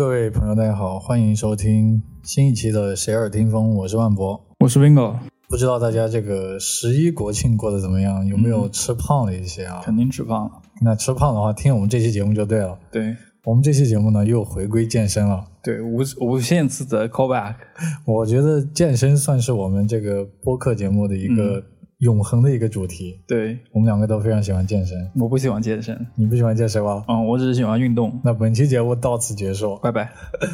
各位朋友，大家好，欢迎收听新一期的《谁耳听风》，我是万博。我是 Bingo，不知道大家这个十一国庆过得怎么样？有没有吃胖了一些啊？肯定吃胖了。那吃胖的话，听我们这期节目就对了。对我们这期节目呢，又回归健身了。对，无无限次的 callback。我觉得健身算是我们这个播客节目的一个永恒的一个主题。对，我们两个都非常喜欢健身。我不喜欢健身，你不喜欢健身吗？嗯，我只是喜欢运动。那本期节目到此结束。拜拜。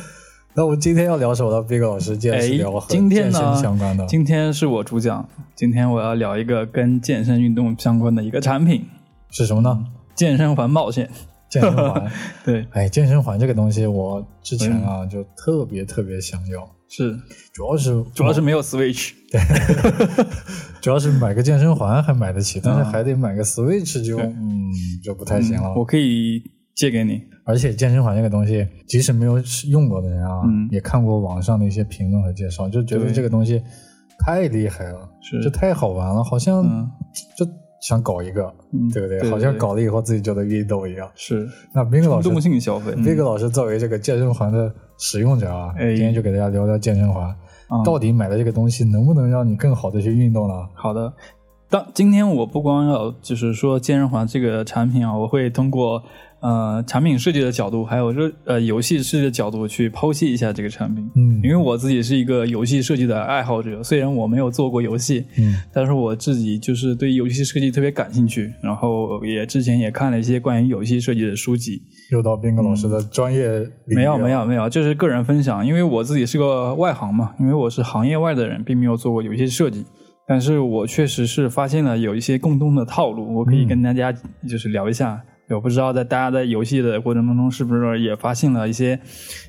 那我们今天要聊什么呢？Big 老师健身聊和今天健身呢相关的。今天是我主讲，今天我要聊一个跟健身运动相关的一个产品是什么呢？——健身环保险。健身环。对，哎，健身环这个东西，我之前啊嗯就特别特别想要，是，主要是主要是没有 Switch 对。主要是买个健身环还买得起，但是还得买个 Switch 就对嗯就不太行了。我可以借给你。而且健身环这个东西，即使没有用过的人啊，嗯也看过网上的一些评论和介绍，就觉得这个东西太厉害了，是就太好玩了，好像嗯就想搞一个，嗯对不对？好像搞了以后自己就能运动一样。是那斌哥老师动性消费。，Big 老师作为这个健身环的使用者啊，哎今天就给大家聊聊健身环，嗯到底买的这个东西能不能让你更好的去运动呢？好的，当今天我不光要就是说健身环这个产品啊，我会通过呃产品设计的角度，还有这呃游戏设计的角度去剖析一下这个产品。嗯因为我自己是一个游戏设计的爱好者，虽然我没有做过游戏，嗯但是我自己就是对游戏设计特别感兴趣，然后也之前也看了一些关于游戏设计的书籍。又到斌哥老师的专业没有没有没有，这是个人分享，因为我自己是个外行嘛，因为我是行业外的人，并没有做过游戏设计，但是我确实是发现了有一些共通的套路，我可以嗯跟大家就是聊一下。我不知道在大家在游戏的过程当中是不是也发现了一些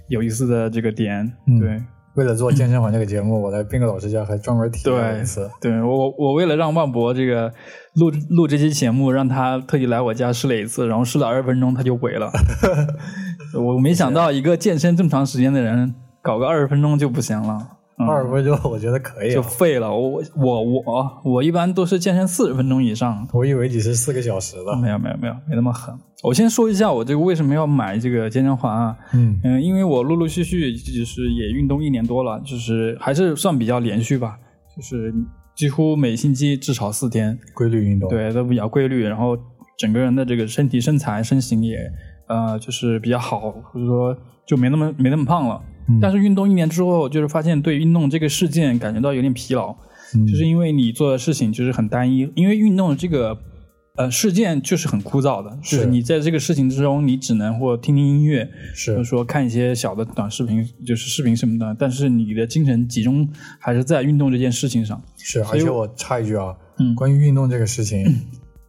有意思的这个点？嗯对为了做健身环这个节目，我在斌哥老师家还专门体验了一次。对，我我为了让万博这个录录这期节目，让他特意来我家试了一次，然后试了二十分钟他就萎了。我没想到一个健身这么长时间的人，搞个二十分钟就不行了。嗯二十分钟我觉得可以就啊，废了。我我我我一般都是健身四十分钟以上。我以为你是四个小时的。没有没有没有没那么狠。我先说一下我这个为什么要买这个健身环啊？嗯嗯，因为我陆陆续续就是也运动一年多了，就是还是算比较连续吧，就是几乎每星期至少四天，规律运动。，对，都比较规律，然后整个人的这个身体身材身形也呃就是比较好，或者说就没那么没那么胖了。嗯。但是运动一年之后，就是发现对运动这个事件感觉到有点疲劳，嗯。就是因为你做的事情就是很单一，因为运动这个呃事件就是很枯燥的，就是是你在这个事情之中，你只能或听听音乐，或者说看一些小的短视频，就是视频什么的，但是你的精神集中还是在运动这件事情上。是，而且我插一句啊，嗯。关于运动这个事情，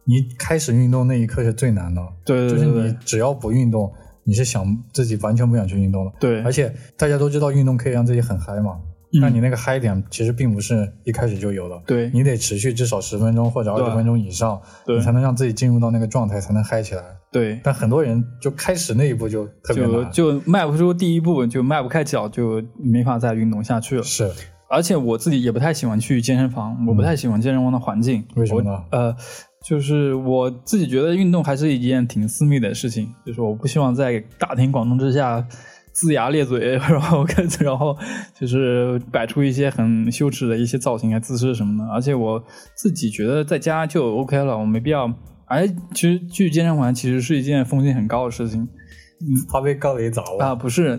你开始运动那一刻是最难的，就是对对。对对你只要不运动，你是想自己完全不想去运动了。对，而且大家都知道运动可以让自己很嗨嘛，嗯但你那个嗨点其实并不是一开始就有的，对你得持续至少十分钟或者二十分钟以上，对你才能让自己进入到那个状态，才能嗨起来。对，但很多人就开始那一步就特别就迈不出第一步，就迈不开脚，就没法再运动下去了。是而且我自己也不太喜欢去健身房，我不太喜欢健身房的环境。为什么呢呃，就是我自己觉得运动还是一件挺私密的事情，就是我不希望在大庭广众之下龇牙咧嘴，然后跟然后就是摆出一些很羞耻的一些造型啊、姿势什么的。而且我自己觉得在家就 OK 了，我没必要。哎，其实去健身房其实是一件风险很高的事情嗯怕被告雷砸了啊，不是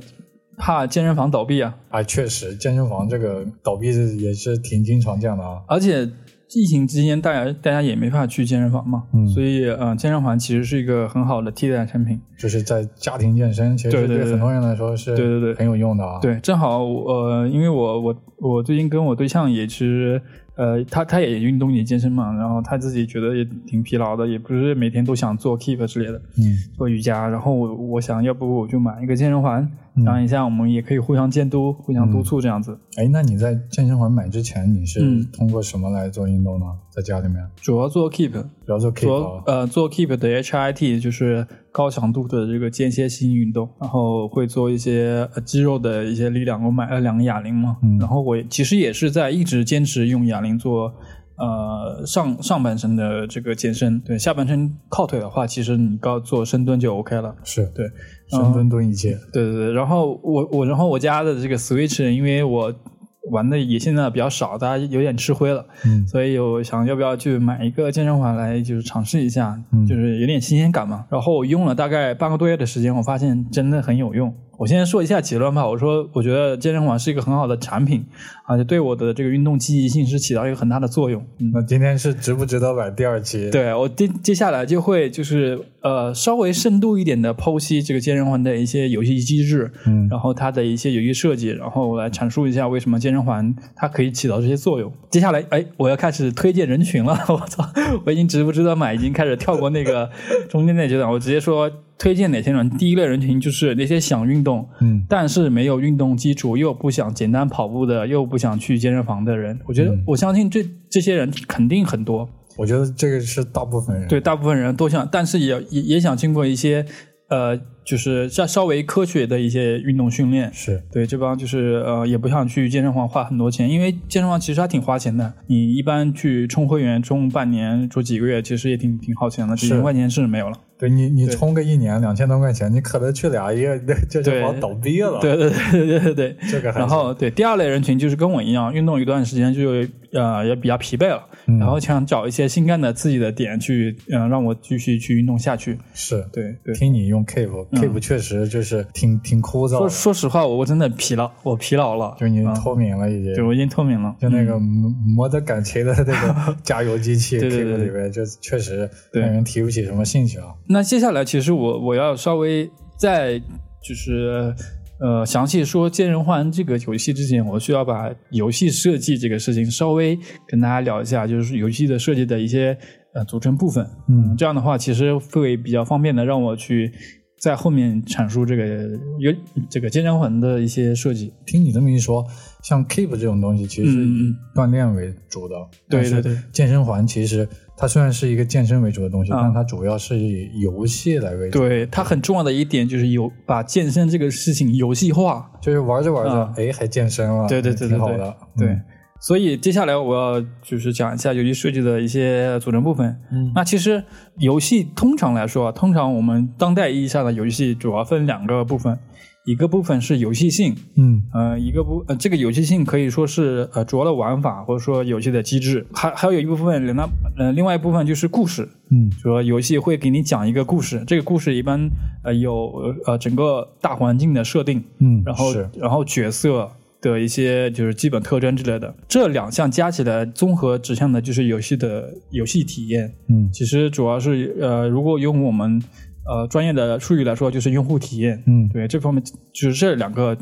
怕健身房倒闭啊。啊！确实，健身房这个倒闭是也是挺经常见的啊。而且疫情期间，大家大家也没法去健身房嘛，嗯所以呃，健身环其实是一个很好的替代产品。就是在家庭健身，其实对对对对很多人来说是对对对很有用的啊。，对，正好我呃，因为我我我最近跟我对象也其实呃，他他也运动也健身嘛，然后他自己觉得也挺疲劳的，也不是每天都想做 keep 之类的，嗯做瑜伽。然后我我想要不我就买一个健身环，嗯。这样一下我们也可以互相监督、互相督促这样子。哎，那你在健身环买之前，你是嗯。通过什么来做运动呢？在家里面，主要做 keep，主要做 keep 呃做 keep 的 HIT 就是高强度的这个间歇性运动，然后会做一些呃肌肉的一些力量。我买了两个哑铃嘛，嗯。然后我其实也是在一直坚持用哑铃做呃上上半身的这个健身，对下半身靠腿的话，其实你高做深蹲就 OK 了。是对，深蹲蹲一切。对对对，然后我我然后我家的这个 Switch，因为我玩的也现在比较少，大家有点吃灰了，嗯所以我想要不要去买一个健身环来就是尝试一下，嗯就是有点新鲜感嘛。然后我用了大概半个多月的时间，我发现真的很有用。我先说一下结论吧，我说我觉得健身环是一个很好的产品，而且对我的这个运动积极性是起到一个很大的作用。嗯，那今天是值不值得买第二期？，对我接接下来就会就是呃稍微深度一点的剖析这个健身环的一些游戏机制，嗯然后它的一些游戏设计，然后我来阐述一下为什么健身环它可以起到这些作用。接下来，哎，我要开始推荐人群了，我操，我已经值不值得买，已经开始跳过那个中间那阶段，我直接说推荐哪些人。第一类人群就是那些想运动，嗯但是没有运动基础，又不想简单跑步的，又不想去健身房的人。我觉得，我相信这这些人肯定很多。我觉得这个是大部分人。对，大部分人都想，但是也也也想经过一些呃，就是稍稍微科学的一些运动训练。是，对，这帮就是呃，也不想去健身房花很多钱，因为健身房其实还挺花钱的。你一般去充会员，充半年、充几个月，其实也挺挺耗钱的，几千块钱是没有了。对你你充个一年两千多块钱，你可能去俩月，那健身房对倒闭了。对对对对对对。这个然后对第二类人群就是跟我一样，运动一段时间就呃也比较疲惫了，嗯。然后想找一些新干的自己的点去，嗯、让我继续去运动下去。是。对对。听你用 Keep，Keep 确实就是挺挺枯燥说的，说实话，我真的疲劳，我疲劳了，就你啊脱敏了已经。对我已经脱敏了，就那个嗯。磨磨得感情的那个 加油机器对对对 Keep 里边，就确实让人提不起什么兴趣啊。那接下来，其实我我要稍微再就是呃详细说健身环这个游戏之前，我需要把游戏设计这个事情稍微跟大家聊一下，就是游戏的设计的一些呃组成部分。嗯这样的话，其实会比较方便的让我去在后面阐述这个游这个健身环的一些设计。听你这么一说，像 Keep 这种东西其实以锻炼为主的，对对对健身环其实它虽然是一个健身为主的东西，啊但它主要是以游戏来为主，对它很重要的一点就是有把健身这个事情游戏化。就是玩着玩着啊，哎，还健身了，对对对对对挺好的，对嗯，所以接下来我要就是讲一下游戏设计的一些组成部分。嗯。那其实游戏通常来说啊，通常我们当代意义上的游戏主要分两个部分，一个部分是游戏性，嗯。呃，一个部呃这个游戏性可以说是呃主要的玩法或者说游戏的机制，还还有一部分那呃另外一部分就是故事，嗯。说游戏会给你讲一个故事，这个故事一般呃有呃整个大环境的设定，嗯，然后然后角色的一些就是基本特征之类的，这两项加起来综合指向的就是游戏的游戏体验。嗯。其实主要是呃，如果用我们呃专业的术语来说，就是用户体验。嗯对这方面，就是这两个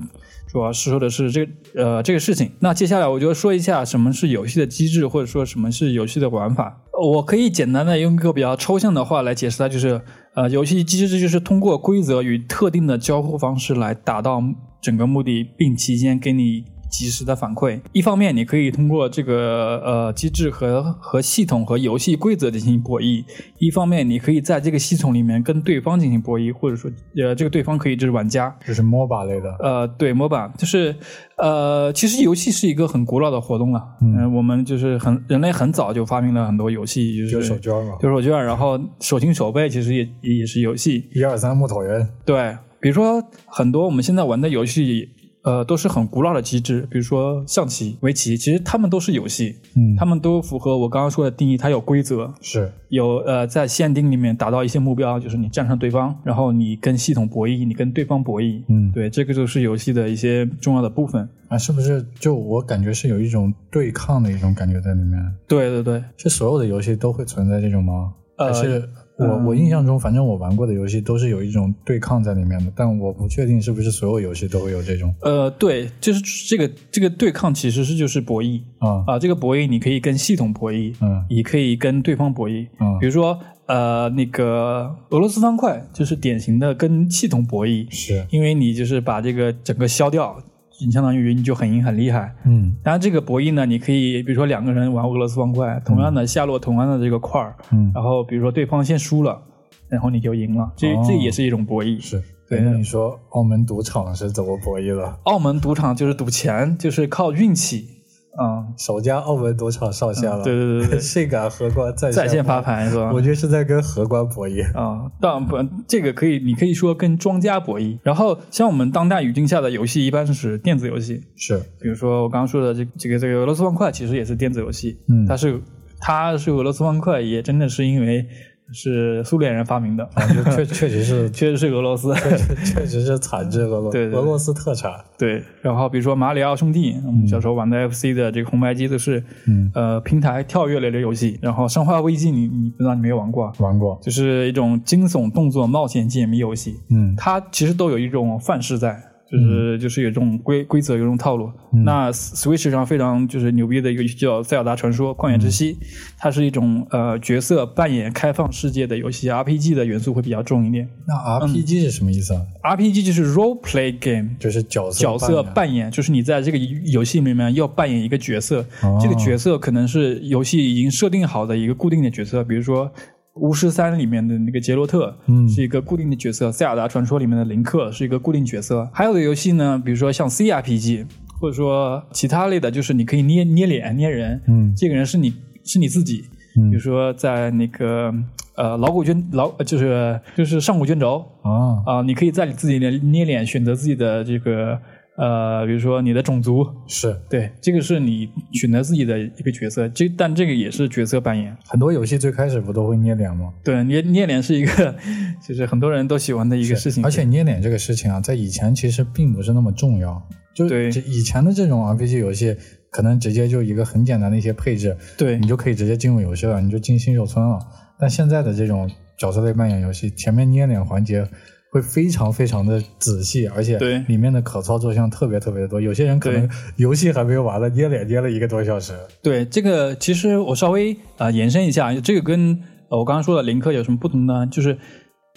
主要是说的是这个呃这个事情。那接下来我就说一下什么是游戏的机制，或者说什么是游戏的玩法。我可以简单的用一个比较抽象的话来解释它，就是呃游戏机制就是通过规则与特定的交互方式来达到整个目的，并期间给你。及时的反馈，一方面你可以通过这个呃机制和和系统和游戏规则进行博弈，一方面你可以在这个系统里面跟对方进行博弈，或者说呃这个对方可以就是玩家，就是 MOBA 类的，呃，对，MOBA 就是呃，其实游戏是一个很古老的活动了。嗯、我们就是很人类很早就发明了很多游戏，就是丢手绢嘛，丢手绢，然后手心手背其实也也是游戏。一二三木头人，对，比如说很多我们现在玩的游戏。呃，都是很古老的机制，比如说象棋、围棋，其实他们都是游戏，嗯，他们都符合我刚刚说的定义，它有规则，是有呃在限定里面达到一些目标，就是你战胜对方，然后你跟系统博弈，你跟对方博弈，嗯对，这个就是游戏的一些重要的部分。啊，是不是就我感觉是有一种对抗的一种感觉在里面？对对对，是所有的游戏都会存在这种吗？呃是我、嗯。我印象中，反正我玩过的游戏都是有一种对抗在里面的，但我不确定是不是所有游戏都会有这种。呃，对，就是这个这个对抗其实是就是博弈啊。啊、这个博弈你可以跟系统博弈，嗯。也可以跟对方博弈。嗯。比如说呃，那个俄罗斯方块就是典型的跟系统博弈，是。因为你就是把这个整个消掉，你相当于你就很赢很厉害。嗯当然，这个博弈呢，你可以比如说两个人玩俄罗斯方块，同样的下落同样的这个块儿，嗯然后比如说对方先输了，然后你就赢了，这、哦这也是一种博弈。是。对哎那你说澳门赌场是怎么博弈的？澳门赌场就是赌钱，就是靠运气。啊，首家澳门赌场上线了，对对对对，性 感荷官在在线发牌是吧？我觉得是在跟荷官博弈啊，当然不，这个可以，你可以说跟庄家博弈。然后像我们当代语境下的游戏，一般是电子游戏，是，比如说我刚刚说的这这个这个俄罗斯方块，其实也是电子游戏，嗯，它是它是俄罗斯方块，也真的是因为。是苏联人发明的，确确实是，确实是 俄罗斯，确实是产自俄罗对俄罗斯特产。对，然后比如说马里奥兄弟，我们小时候玩的 FC 的这个红白机都是，呃，平台跳跃类的游戏。然后生化危机，你你不知道你没有玩过？玩过，就是一种惊悚动作冒险解谜游戏。嗯，它其实都有一种范式在。就是就是有这种规规则，有这种套路。那 Switch 上非常就是牛逼的一个游戏叫《塞尔达传说：旷野之息》，它是一种呃角色扮演开放世界的游戏，RPG 的元素会比较重一点。那 RPG 是什么意思啊？RPG 就是 role play game，就是角色角色扮演，就是你在这个游戏里面要扮演一个角色，这个角色可能是游戏已经设定好的一个固定的角色，比如说。巫师三里面的那个杰洛特，嗯，是一个固定的角色；塞尔达传说里面的林克是一个固定角色。还有的游戏呢，比如说像 CRPG，或者说其他类的，就是你可以捏捏脸、捏人，嗯，这个人是你是你自己。比如说在那个呃老古卷老就是就是上古卷轴啊啊，你可以在你自己的捏脸，选择自己的这个。呃，比如说你的种族是对，这个是你选择自己的一个角色，这但这个也是角色扮演。很多游戏最开始不都会捏脸吗？对，捏捏脸是一个，就是很多人都喜欢的一个事情。而且捏脸这个事情啊，在以前其实并不是那么重要，就以前的这种 RPG 游戏，可能直接就一个很简单的一些配置，对你就可以直接进入游戏了，你就进新手村了。但现在的这种角色类扮演游戏，前面捏脸环节。会非常非常的仔细，而且里面的可操作性特别特别的多。有些人可能游戏还没有玩了，捏脸捏了一个多小时。对这个，其实我稍微啊延伸一下，这个跟我刚刚说的林克有什么不同呢？就是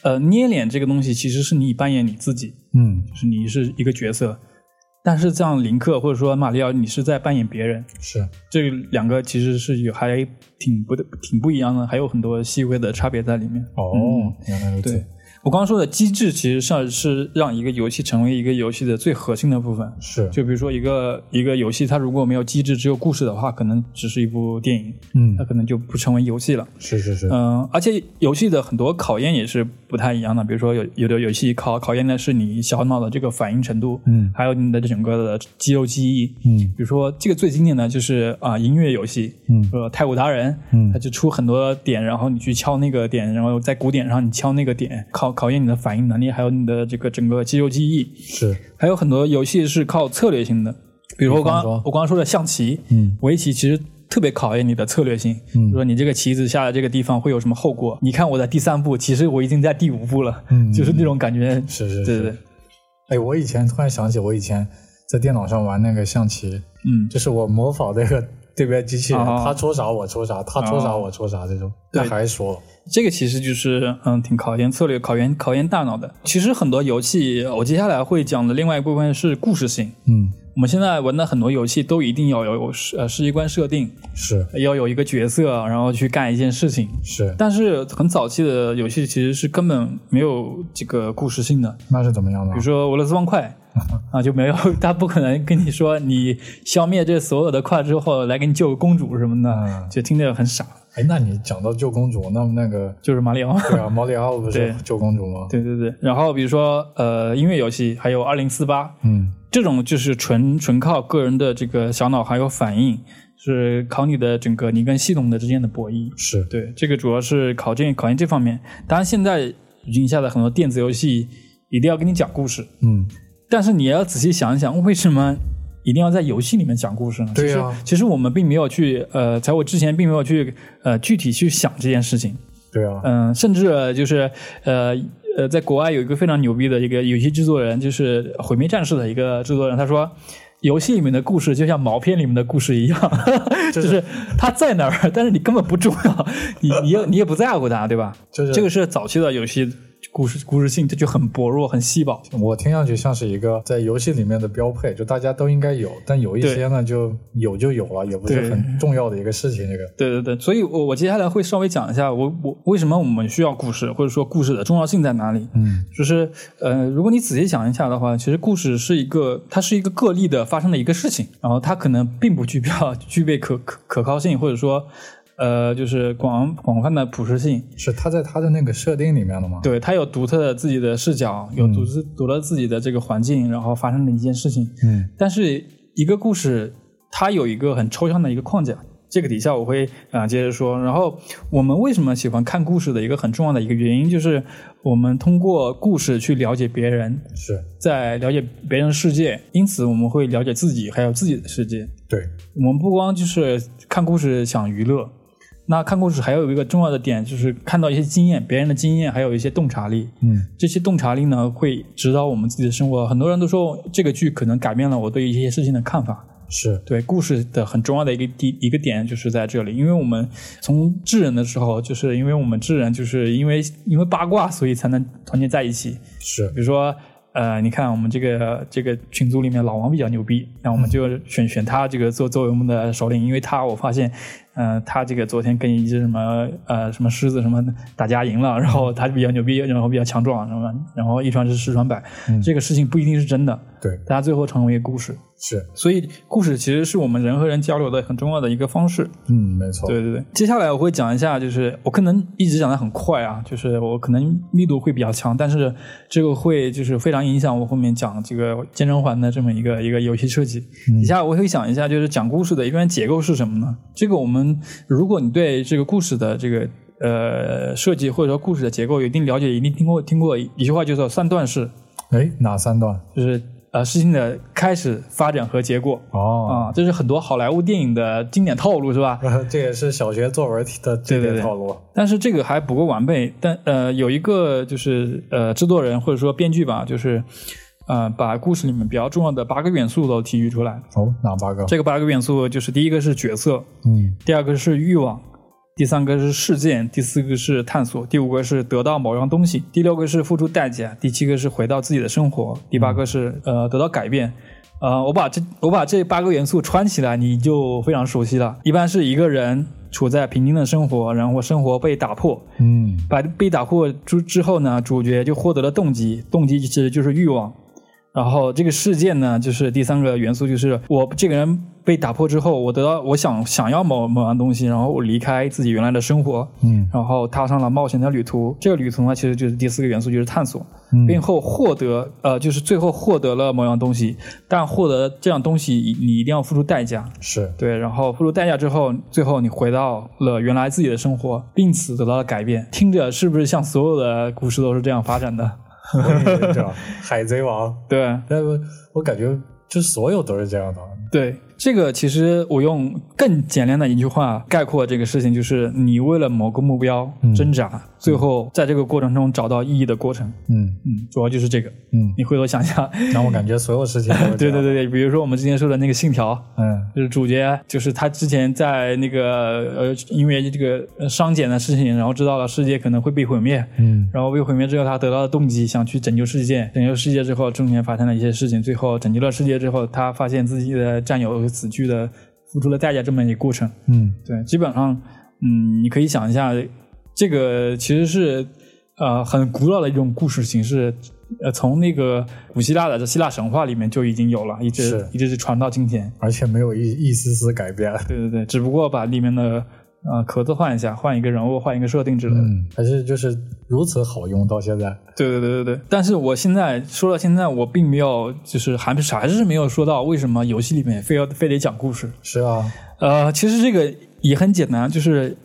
呃，捏脸这个东西其实是你扮演你自己，嗯，就是你是一个角色。但是像林克或者说马里奥，你是在扮演别人，是这两个其实是有还挺不挺不一样的，还有很多细微的差别在里面。哦，原来如此。我刚刚说的机制，其实上是让一个游戏成为一个游戏的最核心的部分。是，就比如说一个一个游戏，它如果没有机制，只有故事的话，可能只是一部电影。嗯，它可能就不成为游戏了。是是是。嗯，而且游戏的很多考验也是不太一样的。比如说有有的游戏考考验的是你小脑的这个反应程度，嗯，还有你的整个的肌肉记忆，嗯。比如说这个最经典的就是啊音乐游戏，嗯，呃太鼓达人，嗯，它就出很多点，然后你去敲那个点，然后在鼓点上你敲那个点，考考验你的反应。能力还有你的这个整个肌肉记忆。是，还有很多游戏是靠策略性的，比如我刚刚我刚刚说的象棋，嗯，围棋其实特别考验你的策略性，嗯，说你这个棋子下在这个地方会有什么后果？你看我在第三步，其实我已经在第五步了，嗯，就是那种感觉，是是，对对。哎，我以前突然想起，我以前在电脑上玩那个象棋，嗯，就是我模仿那个对面机器人，他出啥我出啥，他出啥我出啥这种，那，还说。这个其实就是嗯，挺考验策略、考验考验大脑的。其实很多游戏，我接下来会讲的另外一部分是故事性。嗯，我们现在玩的很多游戏都一定要有呃世界观设定，是要有一个角色，然后去干一件事情。是，但是很早期的游戏其实是根本没有这个故事性的。那是怎么样的？比如说俄罗斯方块 啊，就没有，他不可能跟你说你消灭这所有的块之后来给你救个公主什么的，就听着很傻。哎，那你讲到救公主，那那个就是马里奥，对啊，马里奥不是救公主吗？对对对。然后比如说呃，音乐游戏，还有二零四八，嗯，这种就是纯纯靠个人的这个小脑还有反应，是考你的整个你跟系统的之间的博弈。是对，这个主要是考验考验这方面。当然，现在语境下的很多电子游戏一定要给你讲故事，嗯，但是你要仔细想一想，为什么？一定要在游戏里面讲故事呢？对呀，其实我们并没有去呃，在我之前并没有去呃具体去想这件事情。对啊，嗯，甚至就是呃呃，在国外有一个非常牛逼的一个游戏制作人，就是《毁灭战士》的一个制作人，他说，游戏里面的故事就像毛片里面的故事一样，就是他在哪儿，但是你根本不重要，你你也你也不在乎他，对吧？就是这个是早期的游戏故事故事性它就很薄弱，很稀薄。我听上去像是一个在游戏里面的标配，就大家都应该有，但有一些呢就有就有了，也不是很重要的一个事情。这个，对对对，所以我我接下来会稍微讲一下，我我为什么我们需要故事，或者说故事的重要性在哪里？嗯，就是呃，如果你仔细想一下的话，其实故事是一个，它是一个个例的发生的一个事情，然后它可能并不具备具备可可可靠性，或者说。呃，就是广广泛的普适性，是他在他的那个设定里面的吗？对他有独特的自己的视角，有独自独了自己的这个环境，然后发生的一件事情。嗯，但是一个故事，它有一个很抽象的一个框架，这个底下我会啊接着说。然后我们为什么喜欢看故事的一个很重要的一个原因，就是我们通过故事去了解别人，是在了解别人的世界，因此我们会了解自己，还有自己的世界。对我们不光就是看故事想娱乐。那看故事还有一个重要的点，就是看到一些经验，别人的经验，还有一些洞察力。嗯，这些洞察力呢，会指导我们自己的生活。很多人都说这个剧可能改变了我对一些事情的看法。是对故事的很重要的一个第一个点，就是在这里。因为我们从智人的时候，就是因为我们智人就是因为因为八卦，所以才能团结在一起。是，比如说。呃，你看我们这个这个群组里面，老王比较牛逼，那我们就选选他这个做作为我们的首领，因为他我发现，嗯，他这个昨天跟一只什么呃什么狮子什么打架赢了，然后他比较牛逼，然后比较强壮，什么，然后一传十，十传百，这个事情不一定是真的，对，大家最后成为一个故事。是，所以故事其实是我们人和人交流的很重要的一个方式。嗯，没错。对对对，接下来我会讲一下，就是我可能一直讲的很快啊，就是我可能密度会比较强，但是这个会就是非常影响我后面讲这个健身环的这么一个一个游戏设计。底下我会讲一下，就是讲故事的一般结构是什么呢？这个我们如果你对这个故事的这个呃设计或者说故事的结构有一定了解，一定听过听过一句话，叫做三段式。哎，哪三段？就是。呃，事情的开始、发展和结果哦啊，这是很多好莱坞电影的经典套路，是吧？这也是小学作文题的经典套路。但是这个还不够完备。但呃，有一个就是呃，制作人或者说编剧吧，就是呃，把故事里面比较重要的八个元素都提取出来。哦，哪八个？这个八个元素就是第一个是角色，嗯，第二个是欲望。第三个是事件，第四个是探索，第五个是得到某样东西，第六个是付出代价，第七个是回到自己的生活，第八个是呃得到改变。呃，我把这我把这八个元素串起来，你就非常熟悉了。一般是一个人处在平静的生活，然后生活被打破，嗯，把被打破之之后呢，主角就获得了动机，动机其实就是欲望。然后这个事件呢，就是第三个元素，就是我这个人被打破之后，我得到我想想要某某样东西，然后我离开自己原来的生活，嗯，然后踏上了冒险的旅途。这个旅途呢，其实就是第四个元素，就是探索，并后获得，呃，就是最后获得了某样东西，但获得这样东西，你一定要付出代价，是对，然后付出代价之后，最后你回到了原来自己的生活，并此得到了改变。听着是不是像所有的故事都是这样发展的？海贼王，对，但我我感觉就所有都是这样的。对，这个其实我用更简练的一句话概括这个事情，就是你为了某个目标挣扎。最后，在这个过程中找到意义的过程，嗯。嗯，主要就是这个，嗯，你回头想想，让我感觉所有事情，对对对对，比如说我们之前说的那个信条，嗯，就是主角，就是他之前在那个呃，因为这个商检的事情，然后知道了世界可能会被毁灭，嗯，然后被毁灭之后，他得到了动机，想去拯救世界，拯救世界之后，中间发生了一些事情，最后拯救了世界之后，他发现自己的战友死去的，付出了代价，这么一个过程，嗯，对，基本上，嗯，你可以想一下。这个其实是呃很古老的一种故事形式，呃，从那个古希腊的这希腊神话里面就已经有了，一直一直是传到今天，而且没有一一丝丝改变。对对对，只不过把里面的呃壳子换一下，换一个人物，换一个设定之类的，还是就是如此好用到现在。对对对对对，但是我现在说到现在，我并没有就是还是还是没有说到为什么游戏里面非要非得讲故事。是啊，呃，其实这个也很简单，就是。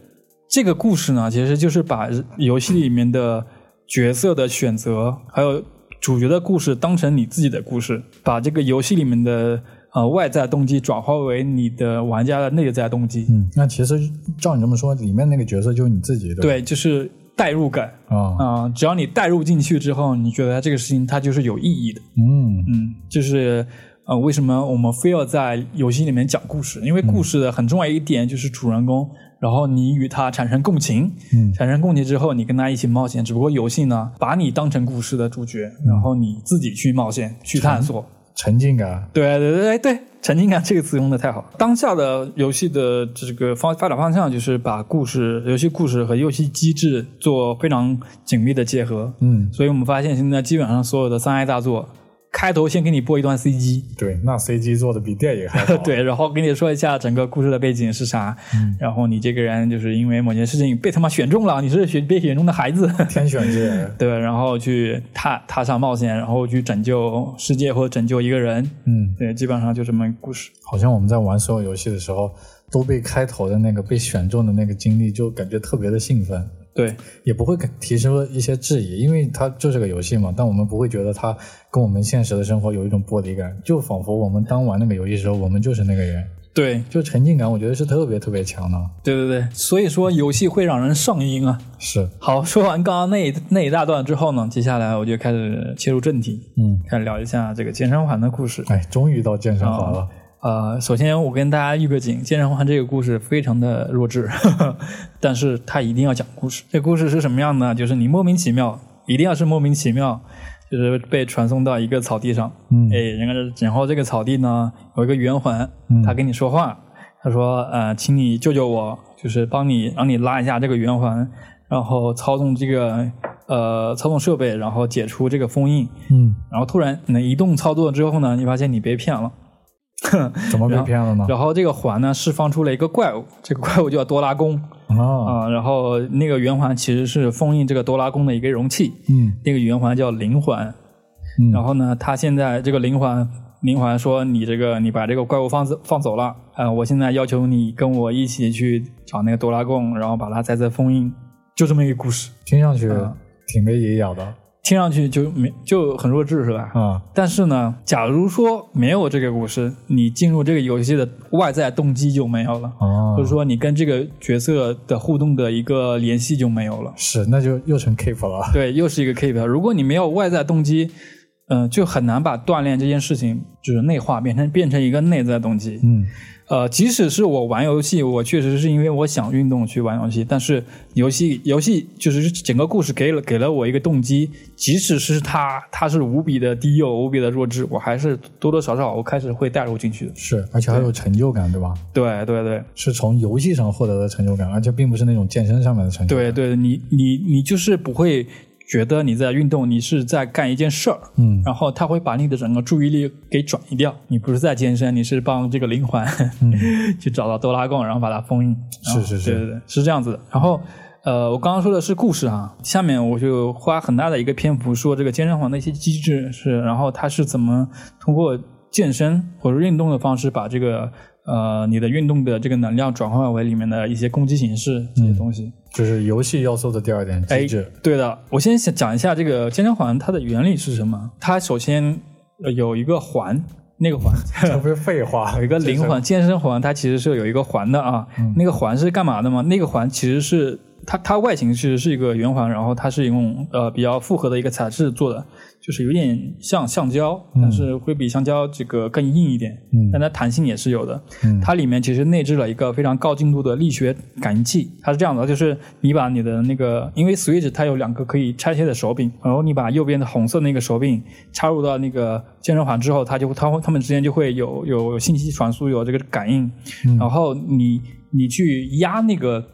这个故事呢，其实就是把游戏里面的角色的选择，还有主角的故事当成你自己的故事，把这个游戏里面的呃外在动机转化为你的玩家的内在动机。嗯，那其实照你这么说，里面那个角色就是你自己的。对，就是代入感啊啊！只要你代入进去之后，你觉得这个事情它就是有意义的。嗯嗯，就是呃，为什么我们非要在游戏里面讲故事？因为故事的很重要一点就是主人公。然后你与他产生共情，嗯，产生共情之后，你跟他一起冒险。只不过游戏呢，把你当成故事的主角，然后你自己去冒险、去探索，沉浸感。对对对对，沉浸感这个词用的太好。当下的游戏的这个方发展方向就是把故事、游戏故事和游戏机制做非常紧密的结合。嗯，所以我们发现现在基本上所有的三 A 大作。开头先给你播一段 CG，对，那 CG 做的比电影还好。对，然后给你说一下整个故事的背景是啥，然后你这个人就是因为某件事情被他妈选中了，你是选被选中的孩子，天选之人。对，然后去踏踏上冒险，然后去拯救世界或拯救一个人。嗯，对，基本上就这么故事。好像我们在玩所有游戏的时候，都被开头的那个被选中的那个经历就感觉特别的兴奋。对，也不会提出一些质疑，因为它就是个游戏嘛。但我们不会觉得它跟我们现实的生活有一种剥离感，就仿佛我们当玩那个游戏的时候，我们就是那个人。对，就沉浸感，我觉得是特别特别强的。对对对，所以说游戏会让人上瘾啊。是。好，说完刚刚那那一大段之后呢，接下来我就开始切入正题，嗯，开始聊一下这个健身环的故事。哎，终于到健身环了。呃，首先我跟大家预个警，健身环这个故事非常的弱智，但是他一定要讲故事。这故事是什么样呢？就是你莫名其妙，一定要是莫名其妙，就是被传送到一个草地上，嗯，哎，然后然后这个草地呢有一个圆环，他跟你说话，他说呃，请你救救我，就是帮你让你拉一下这个圆环，然后操纵这个呃操纵设备，然后解除这个封印，嗯，然后突然你移动操作之后呢，你发现你被骗了。怎么被骗了呢？然后这个环呢释放出了一个怪物，这个怪物叫多拉贡啊。然后那个圆环其实是封印这个多拉贡的一个容器，嗯，那个圆环叫灵环。然后呢，他现在这个灵环，灵环说你这个你把这个怪物放走放走了，啊，我现在要求你跟我一起去找那个多拉贡，然后把它再次封印，就这么一个故事。听上去挺没营养的。听上去就没就很弱智是吧？啊！但是呢，假如说没有这个故事，你进入这个游戏的外在动机就没有了，或者说你跟这个角色的互动的一个联系就没有了。是，那就又成 keep 了。对，又是一个 keep。如果你没有外在动机，嗯，就很难把锻炼这件事情就是内化，变成变成一个内在动机。嗯。呃，即使是我玩游戏，我确实是因为我想运动去玩游戏，但是游戏游戏就是整个故事给了给了我一个动机，即使是它它是无比的低幼、无比的弱智，我还是多多少少我开始会带入进去的。是，而且还有成就感，对吧？对对对，是从游戏上获得的成就感，而且并不是那种健身上面的成就感。对对，你你你就是不会。觉得你在运动，你是在干一件事儿，嗯，然后他会把你的整个注意力给转移掉。你不是在健身，你是帮这个灵魂、嗯去找到多拉贡，然后把它封印。是是是，对对对，是这样子的。然后，呃，我刚刚说的是故事啊，下面我就花很大的一个篇幅说这个健身房的一些机制是，然后它是怎么通过健身或者运动的方式把这个。呃，你的运动的这个能量转换为里面的一些攻击形式这些东西，就是游戏要素的第二点机制。对的，我先想讲一下这个健身环它的原理是什么。它首先有一个环，那个环 这不是废话，有一个灵环健身环，它其实是有一个环的啊。那个环是干嘛的吗？那个环其实是它它外形其实是一个圆环，然后它是用呃比较复合的一个材质做的。就是有点像橡胶，但是会比橡胶这个更硬一点，嗯但它弹性也是有的。嗯它里面其实内置了一个非常高精度的力学感应器，它是这样的，就是你把你的那个，因为 Switch 它有两个可以拆卸的手柄，然后你把右边的红色那个手柄插入到那个健身环之后，它就它它们之间就会有有信息传输，有这个感应，然后你你去压那个。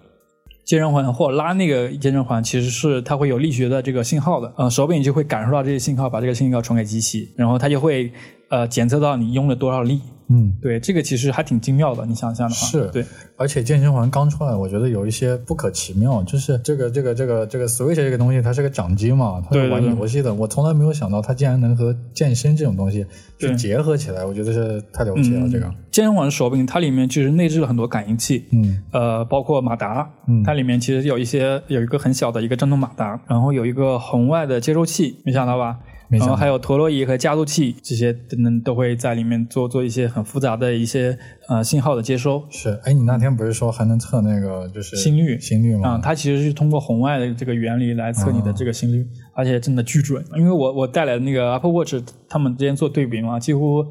健身环或拉那个健身环，其实是它会有力学的这个信号的，呃，手柄就会感受到这些信号，把这个信号传给机器，然后它就会呃检测到你用了多少力。嗯，对，这个其实还挺精妙的，你想象的话，是对。而且健身环刚出来，我觉得有一些不可奇妙，就是这个这个这个这个 Switch 这个东西，它是个掌机嘛，它是玩游戏的，我从来没有想到它竟然能和健身这种东西去结合起来，我觉得是太了不起了。这个健身环手柄它里面其实内置了很多感应器，嗯，呃，包括马达，嗯，它里面其实有一些有一个很小的一个震动马达，然后有一个红外的接收器，没想到吧？然后还有陀螺仪和加速器，这些等等都会在里面做做一些很复杂的一些呃信号的接收。是，哎，你那天不是说还能测那个就是心率心率吗？啊，它其实是通过红外的这个原理来测你的这个心率，而且真的巨准。因为我我带来的那个 Apple Watch，他们之间做对比嘛，几乎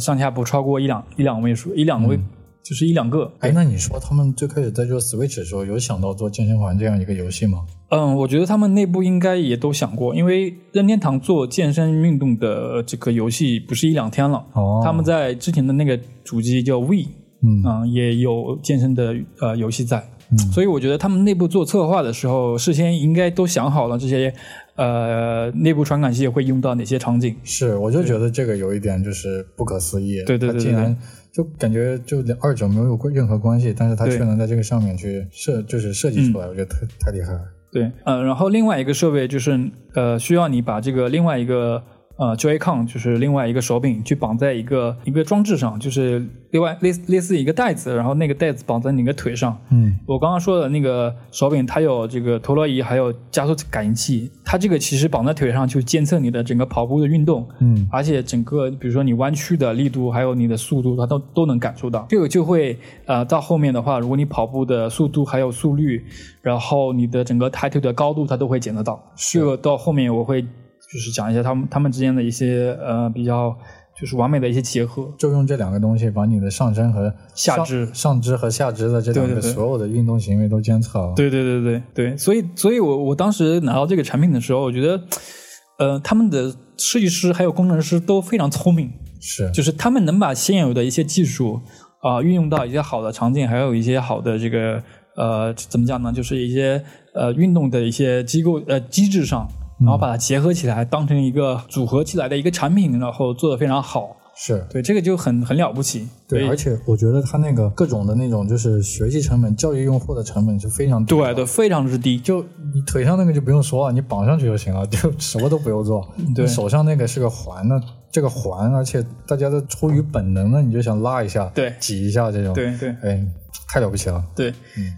上下不超过一两一两位数，一两位。就是一两个。哎，那你说他们最开始在做 Switch 的时候，有想到做健身环这样一个游戏吗？嗯，我觉得他们内部应该也都想过，因为任天堂做健身运动的这个游戏不是一两天了。哦，他们在之前的那个主机叫 We，嗯，也有健身的呃游戏在。所以我觉得他们内部做策划的时候，事先应该都想好了这些，呃，内部传感器会用到哪些场景。是，我就觉得这个有一点就是不可思议。对对对，竟然就感觉就二者没有任何关系，但是他却能在这个上面去设，就是设计出来，我觉得太太厉害了。对，呃，然后另外一个设备就是，呃，需要你把这个另外一个。呃，Joy-Con 就是另外一个手柄，去绑在一个一个装置上，就是另外类类似一个袋子，然后那个袋子绑在你的腿上。嗯，我刚刚说的那个手柄，它有这个陀螺仪，还有加速感应器。它这个其实绑在腿上，就监测你的整个跑步的运动。嗯，而且整个比如说你弯曲的力度，还有你的速度，它都都能感受到。这个就会呃，到后面的话，如果你跑步的速度还有速率，然后你的整个抬腿的高度，它都会检测到。这个到后面我会。就是讲一下他们他们之间的一些呃比较就是完美的一些结合，就用这两个东西把你的上身和下肢、上肢和下肢的这两个所有的运动行为都监测了。对对对对对，所以所以我我当时拿到这个产品的时候，我觉得呃他们的设计师还有工程师都非常聪明，是就是他们能把现有的一些技术啊运用到一些好的场景，还有一些好的这个呃怎么讲呢？就是一些呃运动的一些机构呃机制上。然后把它结合起来，当成一个组合起来的一个产品，然后做的非常好。是对这个就很很了不起。对，而且我觉得他那个各种的那种就是学习成本、教育用户的成本是非常低。对对，非常之低。就你腿上那个就不用说了，你绑上去就行了，就什么都不用做。对，手上那个是个环，那这个环，而且大家都出于本能的，你就想拉一下，对，挤一下这种。对对，哎。太了不起了，对，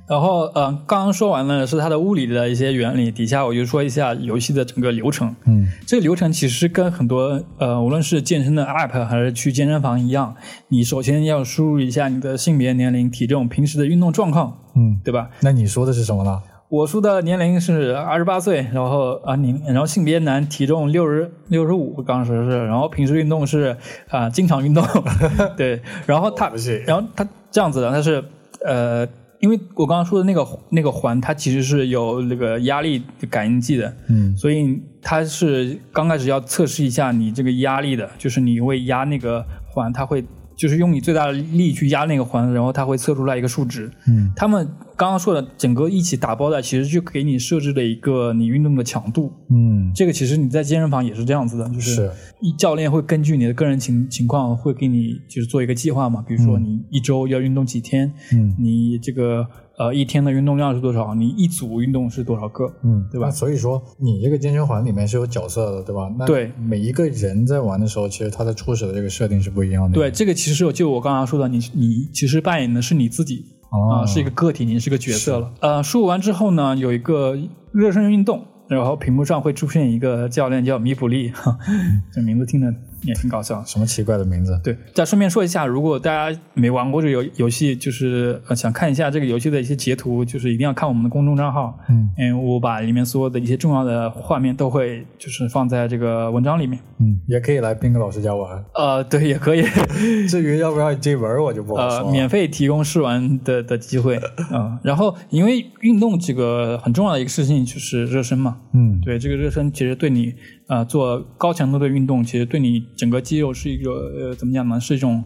然后嗯，刚刚说完了是它的物理的一些原理，底下我就说一下游戏的整个流程。嗯，这个流程其实跟很多呃，无论是健身的 App 还是去健身房一样，你首先要输入一下你的性别、年龄、体重、平时的运动状况，嗯，对吧？那你说的是什么呢？我叔的年龄是二十八岁，然后啊，你然后性别男，体重六十六十五，当时是，然后平时运动是啊，经常运动 对，然后他，然后他这样子的，他是。呃，因为我刚刚说的那个那个环，它其实是有那个压力感应器的，嗯，所以它是刚开始要测试一下你这个压力的，就是你会压那个环，它会。就是用你最大的力去压那个环，然后它会测出来一个数值。嗯，他们刚刚说的整个一起打包的，其实就给你设置了一个你运动的强度。嗯，这个其实你在健身房也是这样子的，就是一教练会根据你的个人情情况，会给你就是做一个计划嘛。比如说你一周要运动几天，嗯，你这个。呃，一天的运动量是多少？你一组运动是多少个？嗯，对吧？所以说，你这个健身环里面是有角色的，对吧？对，每一个人在玩的时候，其实他的初始的这个设定是不一样的。对，这个其实就我刚刚说的，你你其实扮演的是你自己啊，是一个个体，你是个角色了。呃，输入完之后呢，有一个热身运动，然后屏幕上会出现一个教练叫米普利，这名字听着。也挺搞笑，什么奇怪的名字？对，再顺便说一下，如果大家没玩过这个游游戏，就是想看一下这个游戏的一些截图，就是一定要看我们的公众账号。嗯，嗯，我把里面所有的一些重要的画面都会就是放在这个文章里面。嗯，也可以来斌哥老师家玩。呃，对，也可以。至于要不要这玩，我就不好说。呃，免费提供试玩的的机会。嗯，然后因为运动这个很重要的一个事情就是热身嘛。嗯，对，这个热身其实对你。啊，做高强度的运动，其实对你整个肌肉是一个呃，怎么讲呢？是一种